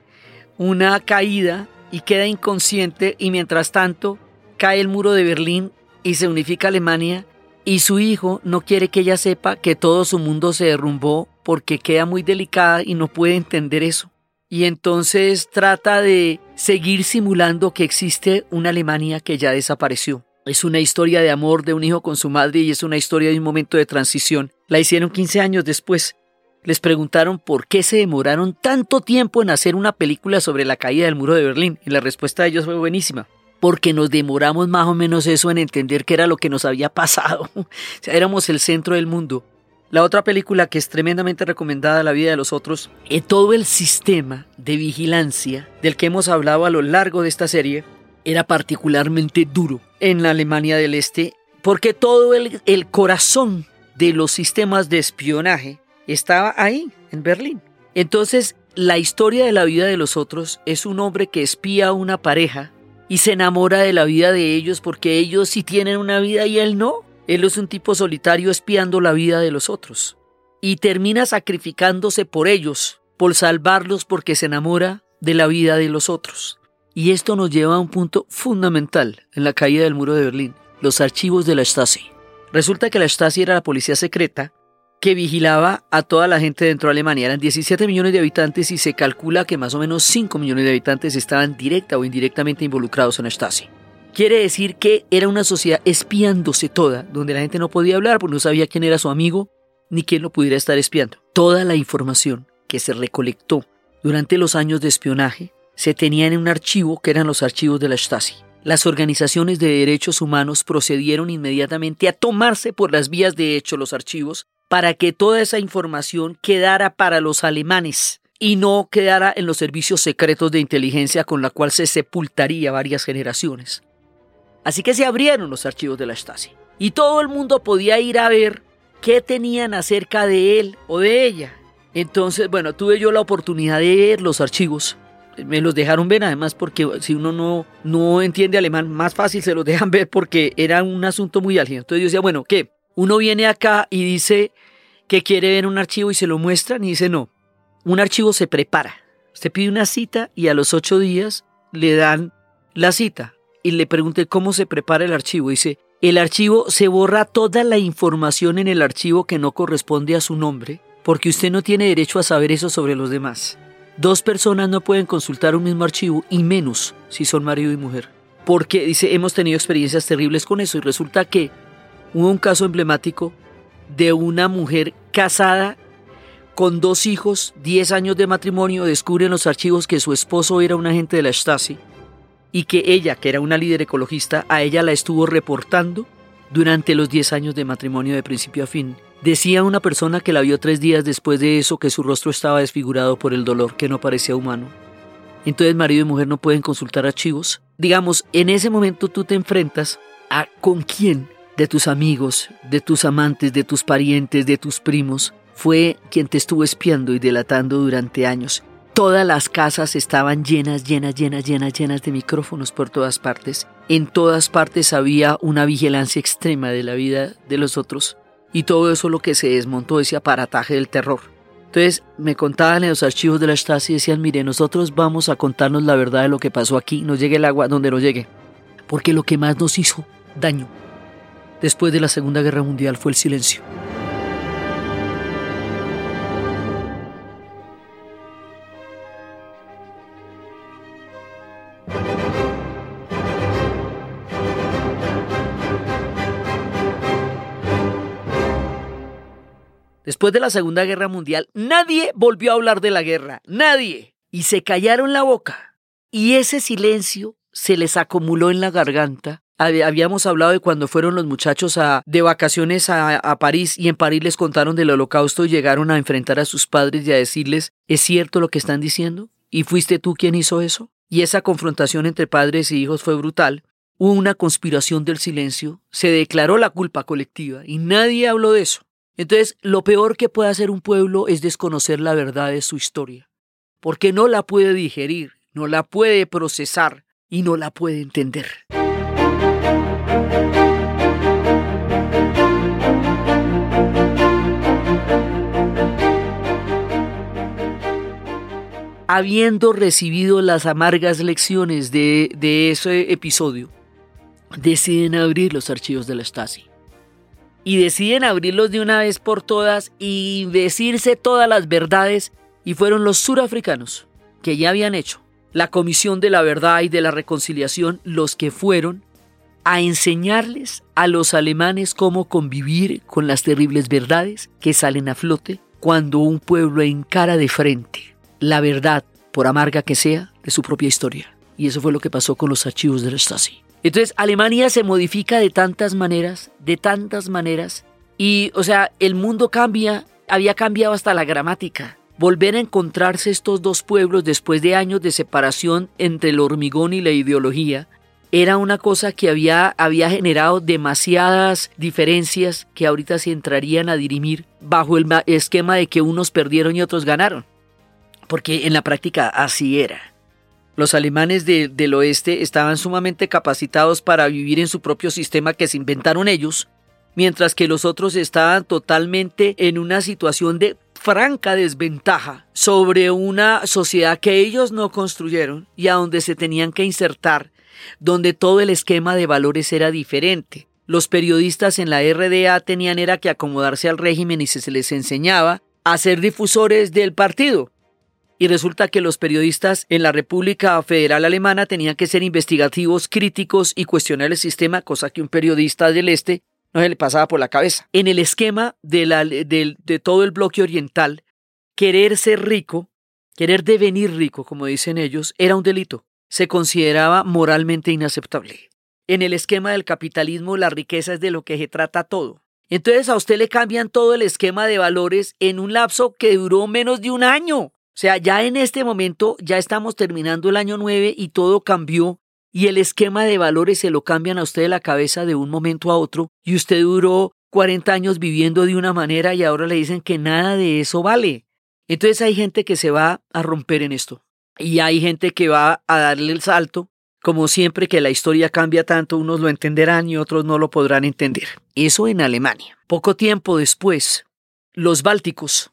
una caída y queda inconsciente y mientras tanto cae el muro de Berlín y se unifica Alemania y su hijo no quiere que ella sepa que todo su mundo se derrumbó porque queda muy delicada y no puede entender eso. Y entonces trata de seguir simulando que existe una Alemania que ya desapareció. Es una historia de amor de un hijo con su madre y es una historia de un momento de transición. La hicieron 15 años después. Les preguntaron por qué se demoraron tanto tiempo en hacer una película sobre la caída del muro de Berlín y la respuesta de ellos fue buenísima porque nos demoramos más o menos eso en entender qué era lo que nos había pasado. o sea, éramos el centro del mundo. La otra película que es tremendamente recomendada, La vida de los otros, en todo el sistema de vigilancia del que hemos hablado a lo largo de esta serie, era particularmente duro en la Alemania del Este, porque todo el, el corazón de los sistemas de espionaje estaba ahí, en Berlín. Entonces, la historia de la vida de los otros es un hombre que espía a una pareja y se enamora de la vida de ellos porque ellos sí tienen una vida y él no. Él es un tipo solitario espiando la vida de los otros y termina sacrificándose por ellos, por salvarlos porque se enamora de la vida de los otros. Y esto nos lleva a un punto fundamental en la caída del muro de Berlín, los archivos de la Stasi. Resulta que la Stasi era la policía secreta que vigilaba a toda la gente dentro de Alemania. Eran 17 millones de habitantes y se calcula que más o menos 5 millones de habitantes estaban directa o indirectamente involucrados en la Stasi. Quiere decir que era una sociedad espiándose toda, donde la gente no podía hablar porque no sabía quién era su amigo ni quién lo pudiera estar espiando. Toda la información que se recolectó durante los años de espionaje se tenía en un archivo que eran los archivos de la Stasi. Las organizaciones de derechos humanos procedieron inmediatamente a tomarse por las vías de hecho los archivos para que toda esa información quedara para los alemanes y no quedara en los servicios secretos de inteligencia con la cual se sepultaría varias generaciones. Así que se abrieron los archivos de la Stasi y todo el mundo podía ir a ver qué tenían acerca de él o de ella. Entonces, bueno, tuve yo la oportunidad de ver los archivos. Me los dejaron ver además porque si uno no, no entiende alemán, más fácil se los dejan ver porque era un asunto muy álgido. Entonces yo decía, bueno, ¿qué? Uno viene acá y dice que quiere ver un archivo y se lo muestran y dice no. Un archivo se prepara. Usted pide una cita y a los ocho días le dan la cita y le pregunte cómo se prepara el archivo. Dice, el archivo se borra toda la información en el archivo que no corresponde a su nombre porque usted no tiene derecho a saber eso sobre los demás. Dos personas no pueden consultar un mismo archivo y menos si son marido y mujer. Porque dice, hemos tenido experiencias terribles con eso y resulta que Hubo un caso emblemático de una mujer casada con dos hijos, 10 años de matrimonio, descubre en los archivos que su esposo era un agente de la Stasi y que ella, que era una líder ecologista, a ella la estuvo reportando durante los 10 años de matrimonio de principio a fin. Decía una persona que la vio tres días después de eso que su rostro estaba desfigurado por el dolor, que no parecía humano. Entonces marido y mujer no pueden consultar archivos. Digamos, en ese momento tú te enfrentas a con quién de tus amigos, de tus amantes, de tus parientes, de tus primos, fue quien te estuvo espiando y delatando durante años. Todas las casas estaban llenas, llenas, llenas, llenas, llenas de micrófonos por todas partes. En todas partes había una vigilancia extrema de la vida de los otros. Y todo eso lo que se desmontó, ese aparataje del terror. Entonces me contaban en los archivos de la Stasi y decían, mire, nosotros vamos a contarnos la verdad de lo que pasó aquí, nos llegue el agua donde nos llegue. Porque lo que más nos hizo daño después de la Segunda Guerra Mundial fue el silencio. Después de la Segunda Guerra Mundial, nadie volvió a hablar de la guerra, nadie. Y se callaron la boca. Y ese silencio se les acumuló en la garganta. Habíamos hablado de cuando fueron los muchachos a, de vacaciones a, a París y en París les contaron del holocausto y llegaron a enfrentar a sus padres y a decirles, ¿es cierto lo que están diciendo? ¿Y fuiste tú quien hizo eso? Y esa confrontación entre padres y hijos fue brutal. Hubo una conspiración del silencio, se declaró la culpa colectiva y nadie habló de eso. Entonces, lo peor que puede hacer un pueblo es desconocer la verdad de su historia, porque no la puede digerir, no la puede procesar y no la puede entender. Habiendo recibido las amargas lecciones de, ese episodio, deciden abrir los archivos de la Stasi. Y deciden abrirlos de una vez por todas y decirse todas las verdades. Y fueron los surafricanos, que ya habían hecho la Comisión de la Verdad y de la Reconciliación, los que fueron a enseñarles a los alemanes cómo convivir con las terribles verdades que salen a flote cuando un pueblo encara de frente la verdad, por amarga que sea, de su propia historia. Y eso fue lo que pasó con los archivos de la Stasi. Entonces Alemania se modifica de tantas maneras, de tantas maneras, y o sea, el mundo cambia, había cambiado hasta la gramática. Volver a encontrarse estos dos pueblos después de años de separación entre el hormigón y la ideología era una cosa que había, había generado demasiadas diferencias que ahorita se entrarían a dirimir bajo el esquema de que unos perdieron y otros ganaron. Porque en la práctica así era. Los alemanes del oeste estaban sumamente capacitados para vivir en su propio sistema que se inventaron ellos, mientras que los otros estaban totalmente en una situación de franca desventaja sobre una sociedad que ellos no construyeron y a donde se tenían que insertar, donde todo el esquema de valores era diferente. Los periodistas en la RDA tenían era que acomodarse al régimen y se les enseñaba a ser difusores del partido, y resulta que los periodistas en la República Federal Alemana tenían que ser investigativos, críticos y cuestionar el sistema, cosa que un periodista del Este no se le pasaba por la cabeza. En el esquema de, la, de, de todo el bloque oriental, querer ser rico, querer devenir rico, como dicen ellos, era un delito. Se consideraba moralmente inaceptable. En el esquema del capitalismo, la riqueza es de lo que se trata todo. Entonces a usted le cambian todo el esquema de valores en un lapso que duró menos de un año. O sea, ya en este momento ya estamos terminando el año 9 y todo cambió y el esquema de valores se lo cambian a usted la cabeza de un momento a otro y usted duró 40 años viviendo de una manera y ahora le dicen que nada de eso vale. Entonces hay gente que se va a romper en esto y hay gente que va a darle el salto. Como siempre que la historia cambia tanto, unos lo entenderán y otros no lo podrán entender. Eso en Alemania. Poco tiempo después, los bálticos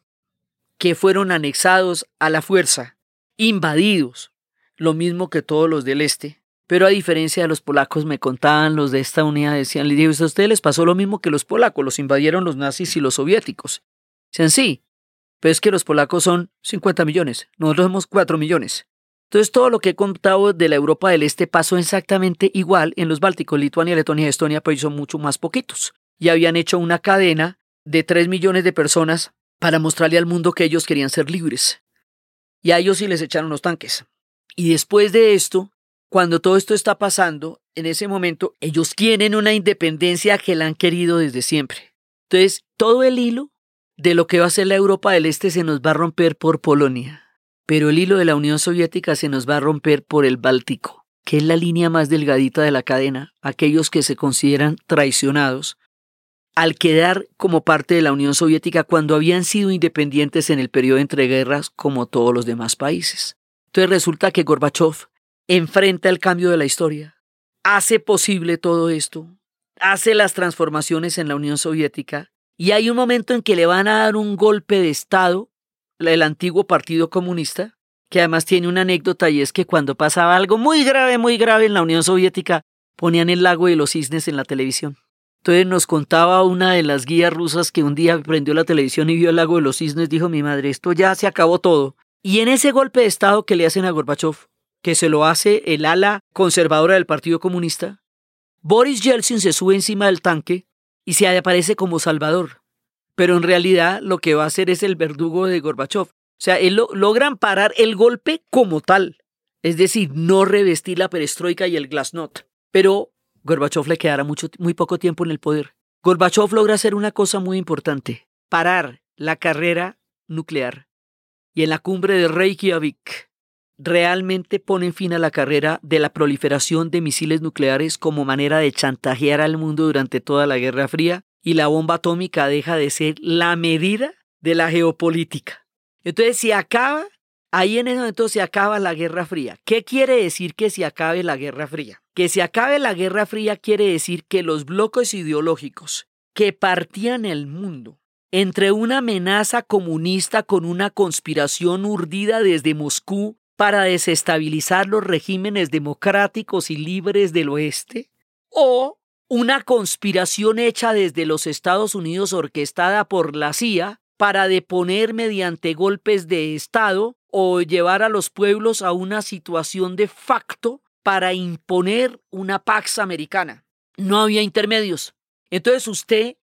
que fueron anexados a la fuerza, invadidos, lo mismo que todos los del este. Pero a diferencia de los polacos, me contaban los de esta unidad, decían, le a ustedes les pasó lo mismo que los polacos, los invadieron los nazis y los soviéticos. Decían, sí, pero es que los polacos son 50 millones, nosotros somos 4 millones. Entonces todo lo que he contado de la Europa del Este pasó exactamente igual en los Bálticos, Lituania, Letonia y Estonia, pero son mucho más poquitos. Y habían hecho una cadena de 3 millones de personas para mostrarle al mundo que ellos querían ser libres. Y a ellos sí les echaron los tanques. Y después de esto, cuando todo esto está pasando, en ese momento ellos quieren una independencia que la han querido desde siempre. Entonces, todo el hilo de lo que va a ser la Europa del Este se nos va a romper por Polonia, pero el hilo de la Unión Soviética se nos va a romper por el Báltico, que es la línea más delgadita de la cadena, aquellos que se consideran traicionados al quedar como parte de la Unión Soviética cuando habían sido independientes en el periodo entre guerras como todos los demás países. Entonces resulta que Gorbachev enfrenta el cambio de la historia, hace posible todo esto, hace las transformaciones en la Unión Soviética y hay un momento en que le van a dar un golpe de Estado el antiguo Partido Comunista, que además tiene una anécdota y es que cuando pasaba algo muy grave, muy grave en la Unión Soviética, ponían el lago de los cisnes en la televisión. Entonces nos contaba una de las guías rusas que un día prendió la televisión y vio el lago de los cisnes, dijo mi madre, esto ya se acabó todo. Y en ese golpe de Estado que le hacen a Gorbachev, que se lo hace el ala conservadora del Partido Comunista, Boris Yeltsin se sube encima del tanque y se aparece como Salvador. pero en realidad lo que va a hacer es el verdugo de Gorbachev. O sea, él logran parar el golpe como tal, es decir, no revestir la perestroika y el glasnost. Pero Gorbachev le quedará mucho, muy poco tiempo en el poder. Gorbachev logra hacer una cosa muy importante, parar la carrera nuclear. Y en la cumbre de Reykjavik realmente ponen fin a la carrera de la proliferación de misiles nucleares como manera de chantajear al mundo durante toda la Guerra Fría y la bomba atómica deja de ser la medida de la geopolítica. Entonces, si acaba, ahí en ese momento se acaba la Guerra Fría. ¿Qué quiere decir que se acabe la Guerra Fría? Que se acabe la Guerra Fría quiere decir que los bloques ideológicos que partían el mundo entre una amenaza comunista con una conspiración urdida desde Moscú para desestabilizar los regímenes democráticos y libres del oeste, o una conspiración hecha desde los Estados Unidos orquestada por la CIA para deponer mediante golpes de Estado o llevar a los pueblos a una situación de facto para imponer una pax americana. No había intermedios. Entonces usted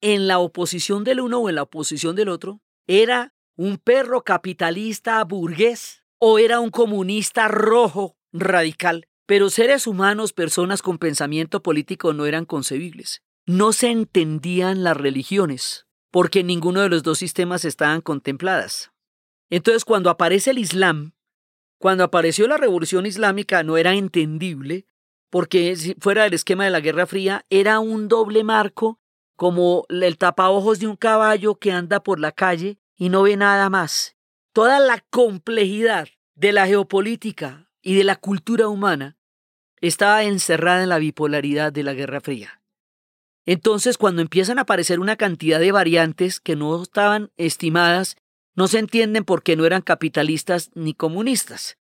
en la oposición del uno o en la oposición del otro, era un perro capitalista burgués o era un comunista rojo radical. Pero seres humanos, personas con pensamiento político no eran concebibles. No se entendían las religiones, porque ninguno de los dos sistemas estaban contempladas. Entonces, cuando aparece el Islam, cuando apareció la revolución islámica, no era entendible, porque fuera del esquema de la Guerra Fría, era un doble marco como el tapaojos de un caballo que anda por la calle y no ve nada más. Toda la complejidad de la geopolítica y de la cultura humana estaba encerrada en la bipolaridad de la Guerra Fría. Entonces, cuando empiezan a aparecer una cantidad de variantes que no estaban estimadas, no se entienden por qué no eran capitalistas ni comunistas.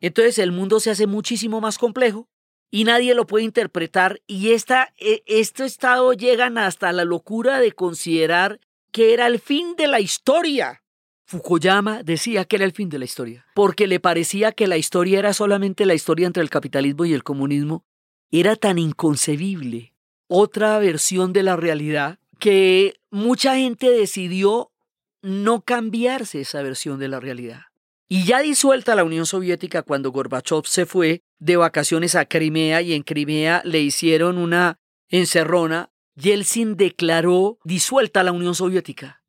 Entonces el mundo se hace muchísimo más complejo y nadie lo puede interpretar y esta, e, este estado llegan hasta la locura de considerar que era el fin de la historia. Fukuyama decía que era el fin de la historia, porque le parecía que la historia era solamente la historia entre el capitalismo y el comunismo. Era tan inconcebible otra versión de la realidad que mucha gente decidió no cambiarse esa versión de la realidad. Y ya disuelta la Unión Soviética cuando Gorbachev se fue de vacaciones a Crimea y en Crimea le hicieron una encerrona, Yeltsin declaró disuelta la Unión Soviética.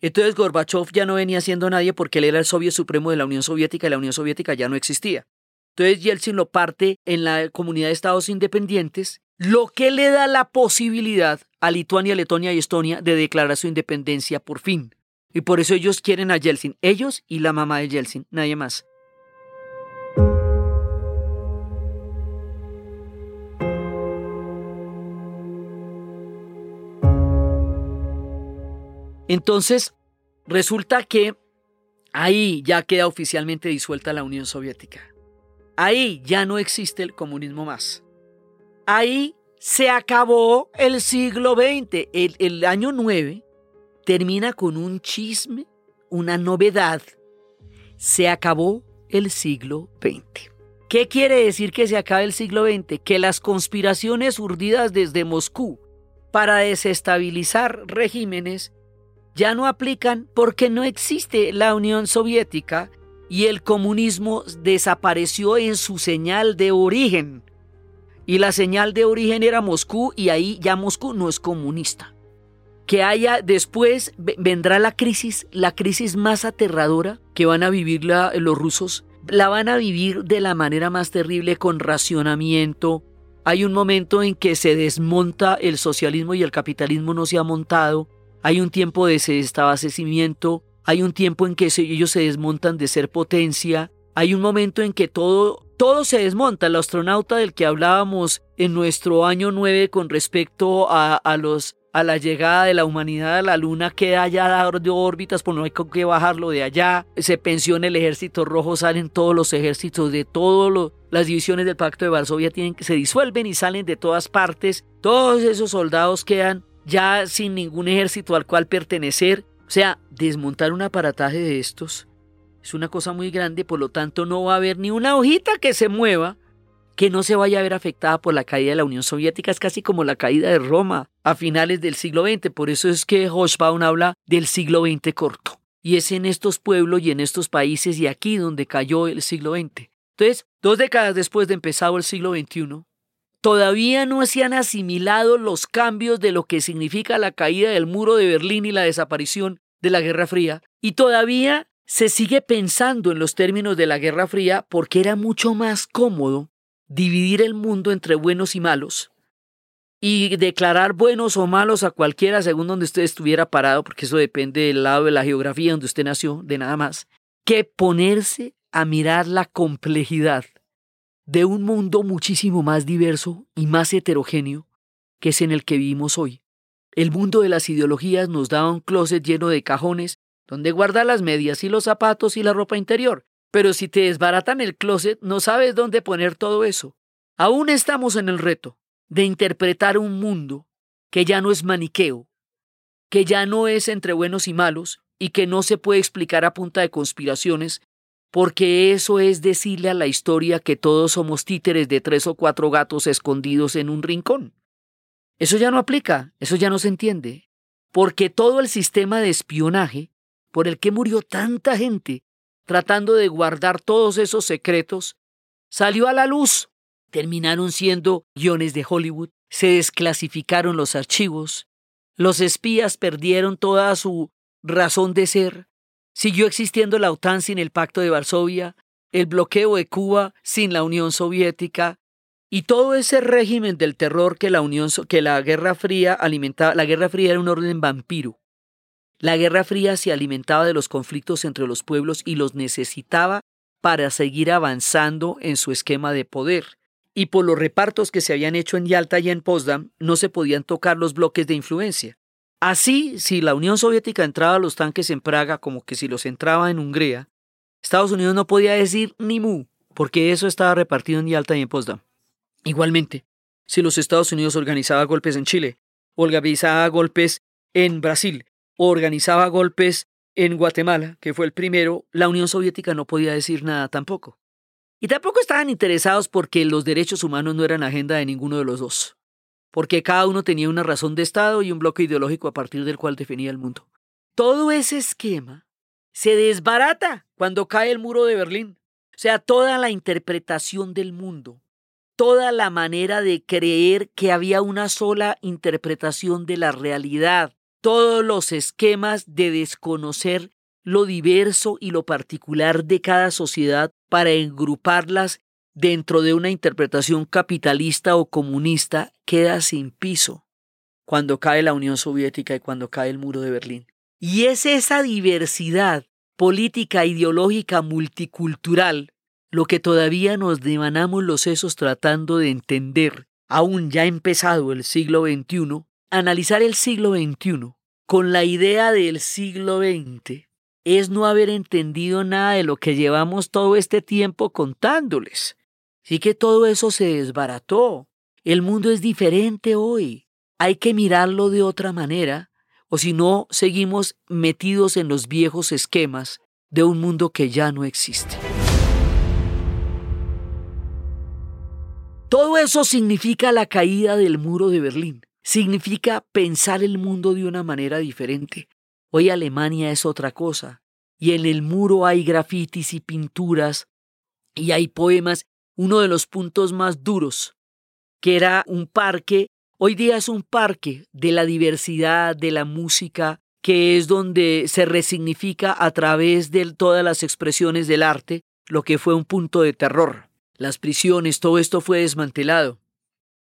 Entonces Gorbachev ya no venía siendo nadie porque él era el soviet supremo de la Unión Soviética y la Unión Soviética ya no existía. Entonces Yeltsin lo parte en la comunidad de estados independientes, lo que le da la posibilidad a Lituania, Letonia y Estonia de declarar su independencia por fin. Y por eso ellos quieren a Yeltsin, ellos y la mamá de Yeltsin, nadie más. Entonces, resulta que ahí ya queda oficialmente disuelta la Unión Soviética. Ahí ya no existe el comunismo más. Ahí se acabó el siglo XX. El, el año 9 termina con un chisme, una novedad. Se acabó el siglo XX. ¿Qué quiere decir que se acabe el siglo XX? Que las conspiraciones urdidas desde Moscú para desestabilizar regímenes ya no aplican porque no existe la Unión Soviética y el comunismo desapareció en su señal de origen. Y la señal de origen era Moscú y ahí ya Moscú no es comunista que haya después vendrá la crisis, la crisis más aterradora que van a vivir los rusos. La van a vivir de la manera más terrible con racionamiento. Hay un momento en que se desmonta el socialismo y el capitalismo no se ha montado. Hay un tiempo de desabastecimiento. Hay un tiempo en que ellos se desmontan de ser potencia. Hay un momento en que todo, todo se desmonta. El astronauta del que hablábamos en nuestro año 9 con respecto a los a la llegada de la humanidad a la luna queda allá de órbitas, pues no hay que bajarlo de allá. Se pensiona el ejército rojo, salen todos los ejércitos de todas las divisiones del Pacto de Varsovia tienen se disuelven y salen de todas partes. Todos esos soldados quedan ya sin ningún ejército al cual pertenecer. O sea, desmontar un aparataje de estos es una cosa muy grande, por lo tanto no va a haber ni una hojita que se mueva que no se vaya a ver afectada por la caída de la Unión Soviética. Es casi como la caída de Roma a finales del siglo XX. Por eso es que Hochbaum habla del siglo XX corto. Y es en estos pueblos y en estos países y aquí donde cayó el siglo XX. Entonces, dos décadas después de empezado el siglo XXI, todavía no se han asimilado los cambios de lo que significa la caída del muro de Berlín y la desaparición de la Guerra Fría, y todavía se sigue pensando en los términos de la Guerra Fría porque era mucho más cómodo dividir el mundo entre buenos y malos y declarar buenos o malos a cualquiera según donde usted estuviera parado, porque eso depende del lado de la geografía donde usted nació, de nada más, que ponerse a mirar la complejidad de un mundo muchísimo más diverso y más heterogéneo que es en el que vivimos hoy. El mundo de las ideologías nos da un closet lleno de cajones donde guardar las medias y los zapatos y la ropa interior. Pero si te desbaratan el closet, no sabes dónde poner todo eso. Aún estamos en el reto de interpretar un mundo que ya no es maniqueo, que ya no es entre buenos y malos y que no se puede explicar a punta de conspiraciones, porque eso es decirle a la historia que todos somos títeres de tres o cuatro gatos escondidos en un rincón. Eso ya no aplica, eso ya no se entiende, porque todo el sistema de espionaje por el que murió tanta gente tratando de guardar todos esos secretos, salió a la luz. Terminaron siendo guiones de Hollywood, se desclasificaron los archivos, los espías perdieron toda su razón de ser, Siguió existiendo la OTAN sin el Pacto de Varsovia, el bloqueo de Cuba sin la Unión Soviética y todo ese régimen del terror que la que la Guerra Fría alimentaba. La Guerra Fría era un orden vampiro. La Guerra Fría se alimentaba de los conflictos entre los pueblos y los necesitaba para seguir avanzando en su esquema de poder. Y por los repartos que se habían hecho en Yalta y en Potsdam, no se podían tocar los bloques de influencia. Así, si la Unión Soviética entraba a los tanques en Praga como que si los entraba en Hungría, Estados Unidos no podía decir ni mu, porque eso estaba repartido en Yalta y en Potsdam. Igualmente, si los Estados Unidos organizaba golpes en Chile, organizaba golpes en Brasil, organizaba golpes en Guatemala, que fue el primero, la Unión Soviética no podía decir nada tampoco. Y tampoco estaban interesados porque los derechos humanos no eran agenda de ninguno de los dos porque cada uno tenía una razón de Estado y un bloque ideológico a partir del cual definía el mundo. Todo ese esquema se desbarata cuando cae el muro de Berlín. O sea, toda la interpretación del mundo, toda la manera de creer que había una sola interpretación de la realidad, todos los esquemas de desconocer lo diverso y lo particular de cada sociedad para engruparlas dentro de una interpretación capitalista o comunista queda sin piso cuando cae la Unión Soviética y cuando cae el muro de Berlín. Y es esa diversidad política, ideológica, multicultural, lo que todavía nos devanamos los sesos tratando de entender, aún ya empezado el siglo XXI, analizar el siglo XXI con la idea del siglo XX es no haber entendido nada de lo que llevamos todo este tiempo contándoles. Así que todo eso se desbarató. El mundo es diferente hoy. Hay que mirarlo de otra manera, o si no, seguimos metidos en los viejos esquemas de un mundo que ya no existe. Todo eso significa la caída del muro de Berlín. Significa pensar el mundo de una manera diferente. Hoy Alemania es otra cosa. Y en el muro hay grafitis y pinturas y hay poemas uno de los puntos más duros, que era un parque, hoy día es un parque de la diversidad, de la música, que es donde se resignifica a través de todas las expresiones del arte lo que fue un punto de terror. Las prisiones, todo esto fue desmantelado.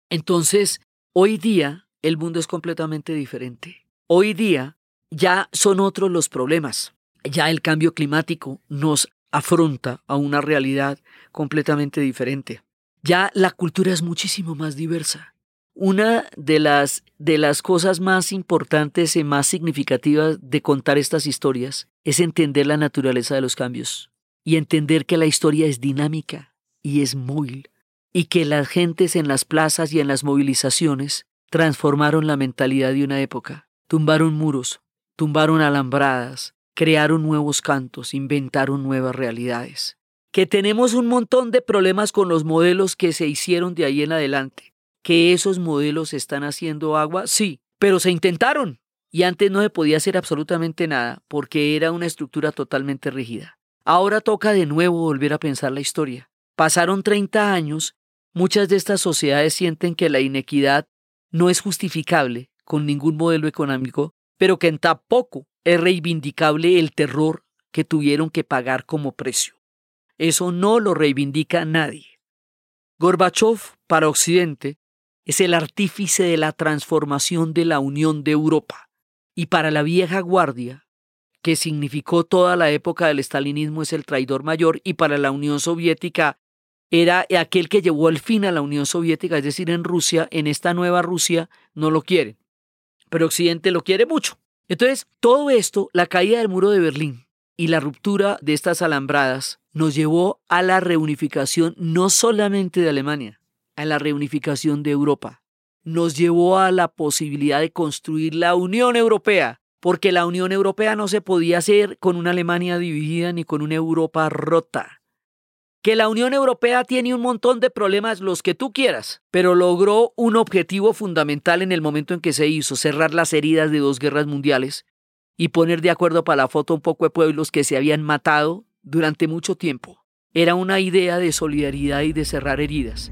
Entonces, hoy día el mundo es completamente diferente. Hoy día ya son otros los problemas. Ya el cambio climático nos afronta a una realidad completamente diferente. Ya la cultura es muchísimo más diversa. Una de las, de las cosas más importantes y más significativas de contar estas historias es entender la naturaleza de los cambios y entender que la historia es dinámica y es móvil y que las gentes en las plazas y en las movilizaciones transformaron la mentalidad de una época, tumbaron muros, tumbaron alambradas, crearon nuevos cantos, inventaron nuevas realidades. que tenemos un montón de problemas con los modelos que se hicieron de ahí en adelante, que esos modelos están haciendo agua, sí, pero se intentaron y antes no se podía hacer absolutamente nada porque era una estructura totalmente rígida. Ahora toca de nuevo volver a pensar la historia. Pasaron 30 años, muchas de estas sociedades sienten que la inequidad no es justificable con ningún modelo económico, pero que tampoco es reivindicable el terror que tuvieron que pagar como precio. Eso no lo reivindica nadie. Gorbachev, para Occidente, es el artífice de la transformación de la Unión de Europa. Y para la vieja guardia, que significó toda la época del estalinismo, es el traidor mayor, y para la Unión Soviética era aquel que llevó al fin a la Unión Soviética, es decir, en Rusia, en esta nueva Rusia, no lo quieren. Pero Occidente lo quiere mucho. Entonces, todo esto, la caída del muro de Berlín y la ruptura de estas alambradas, nos llevó a la reunificación no solamente de Alemania, a la reunificación de Europa. Nos llevó a la posibilidad de construir la Unión Europea, porque la Unión Europea no se podía hacer con una Alemania dividida ni con una Europa rota. Que la Unión Europea tiene un montón de problemas, los que tú quieras, pero logró un objetivo fundamental en el momento en que se hizo, cerrar las heridas de dos guerras mundiales y poner de acuerdo para la foto un poco de pueblos que se habían matado durante mucho tiempo. Era una idea de solidaridad y de cerrar heridas.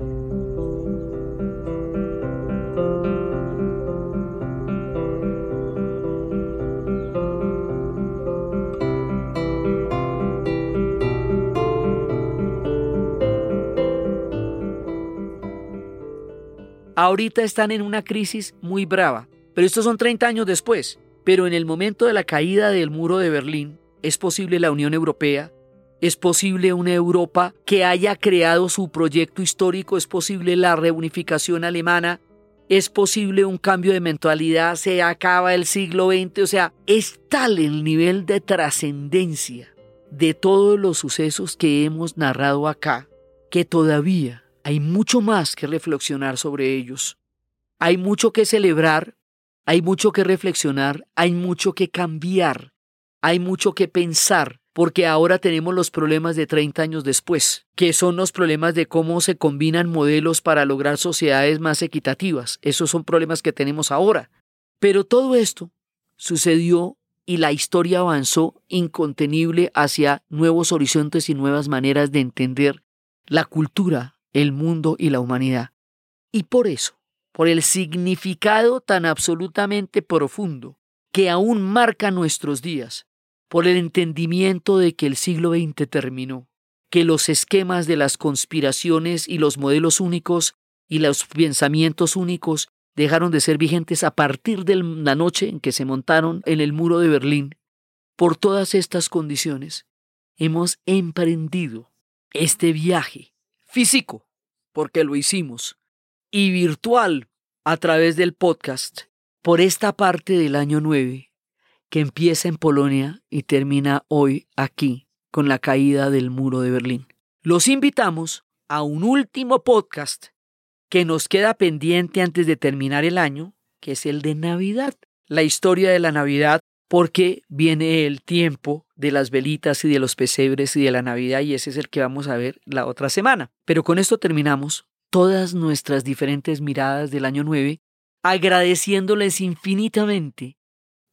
Ahorita están en una crisis muy brava, pero estos son 30 años después. Pero en el momento de la caída del muro de Berlín, es posible la Unión Europea, es posible una Europa que haya creado su proyecto histórico, es posible la reunificación alemana, es posible un cambio de mentalidad, se acaba el siglo XX, o sea, es tal el nivel de trascendencia de todos los sucesos que hemos narrado acá, que todavía hay mucho más que reflexionar sobre ellos. Hay mucho que celebrar, hay mucho que reflexionar, hay mucho que cambiar, hay mucho que pensar, porque ahora tenemos los problemas de 30 años después, que son los problemas de cómo se combinan modelos para lograr sociedades más equitativas. Esos son problemas que tenemos ahora. Pero todo esto sucedió y la historia avanzó incontenible hacia nuevos horizontes y nuevas maneras de entender la cultura, el mundo y la humanidad. Y por eso, por el significado tan absolutamente profundo que aún marca nuestros días, por el entendimiento de que el siglo XX terminó, que los esquemas de las conspiraciones y los modelos únicos y los pensamientos únicos dejaron de ser vigentes a partir de la noche en que se montaron en el muro de Berlín. Por todas estas condiciones, hemos emprendido este viaje físico, porque lo hicimos, y virtual a través del podcast por esta parte del año 9 que empieza en Polonia y termina hoy aquí con la caída del muro de Berlín. Los invitamos a un último podcast que nos queda pendiente antes de terminar el año, que es el de Navidad, la historia de la Navidad, porque viene el tiempo de las velitas y de los pesebres y de la Navidad y ese es el que vamos a ver la otra semana. Pero con esto terminamos todas nuestras diferentes miradas del año 9, agradeciéndoles infinitamente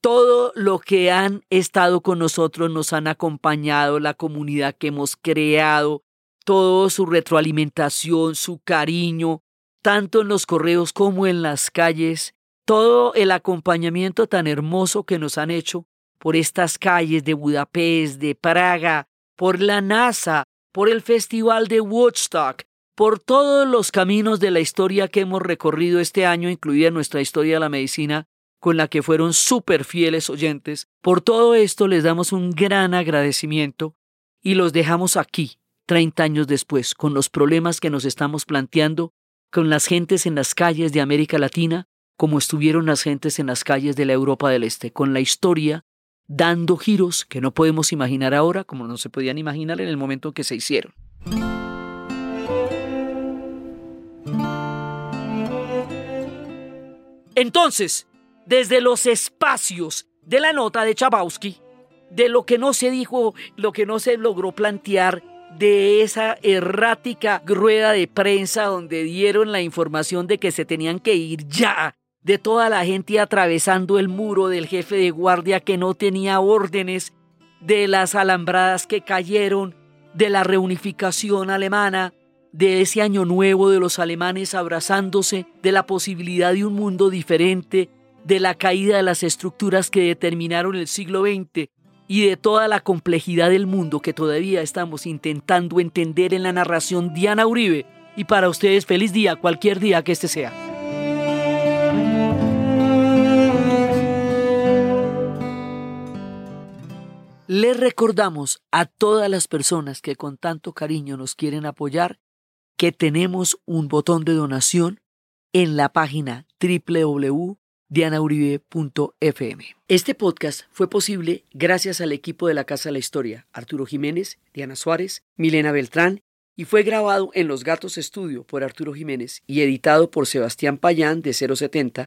todo lo que han estado con nosotros, nos han acompañado, la comunidad que hemos creado, toda su retroalimentación, su cariño, tanto en los correos como en las calles, todo el acompañamiento tan hermoso que nos han hecho por estas calles de Budapest, de Praga, por la NASA, por el Festival de Woodstock, por todos los caminos de la historia que hemos recorrido este año, incluida nuestra historia de la medicina, con la que fueron súper fieles oyentes. Por todo esto les damos un gran agradecimiento y los dejamos aquí, 30 años después, con los problemas que nos estamos planteando, con las gentes en las calles de América Latina, como estuvieron las gentes en las calles de la Europa del Este, con la historia dando giros que no podemos imaginar ahora, como no se podían imaginar en el momento en que se hicieron. Entonces, desde los espacios de la nota de Chabowski, de lo que no se dijo, lo que no se logró plantear, de esa errática rueda de prensa donde dieron la información de que se tenían que ir ya, de toda la gente atravesando el muro, del jefe de guardia que no tenía órdenes, de las alambradas que cayeron, de la reunificación alemana, de ese año nuevo de los alemanes abrazándose, de la posibilidad de un mundo diferente, de la caída de las estructuras que determinaron el siglo XX y de toda la complejidad del mundo que todavía estamos intentando entender en la narración Diana Uribe. Y para ustedes feliz día, cualquier día que este sea. Les recordamos a todas las personas que con tanto cariño nos quieren apoyar que tenemos un botón de donación en la página www.dianauribe.fm. Este podcast fue posible gracias al equipo de la Casa de la Historia, Arturo Jiménez, Diana Suárez, Milena Beltrán, y fue grabado en Los Gatos Estudio por Arturo Jiménez y editado por Sebastián Payán de 070,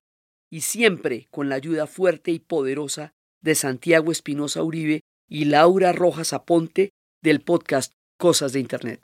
y siempre con la ayuda fuerte y poderosa de Santiago Espinosa Uribe y Laura Rojas Aponte del podcast Cosas de Internet.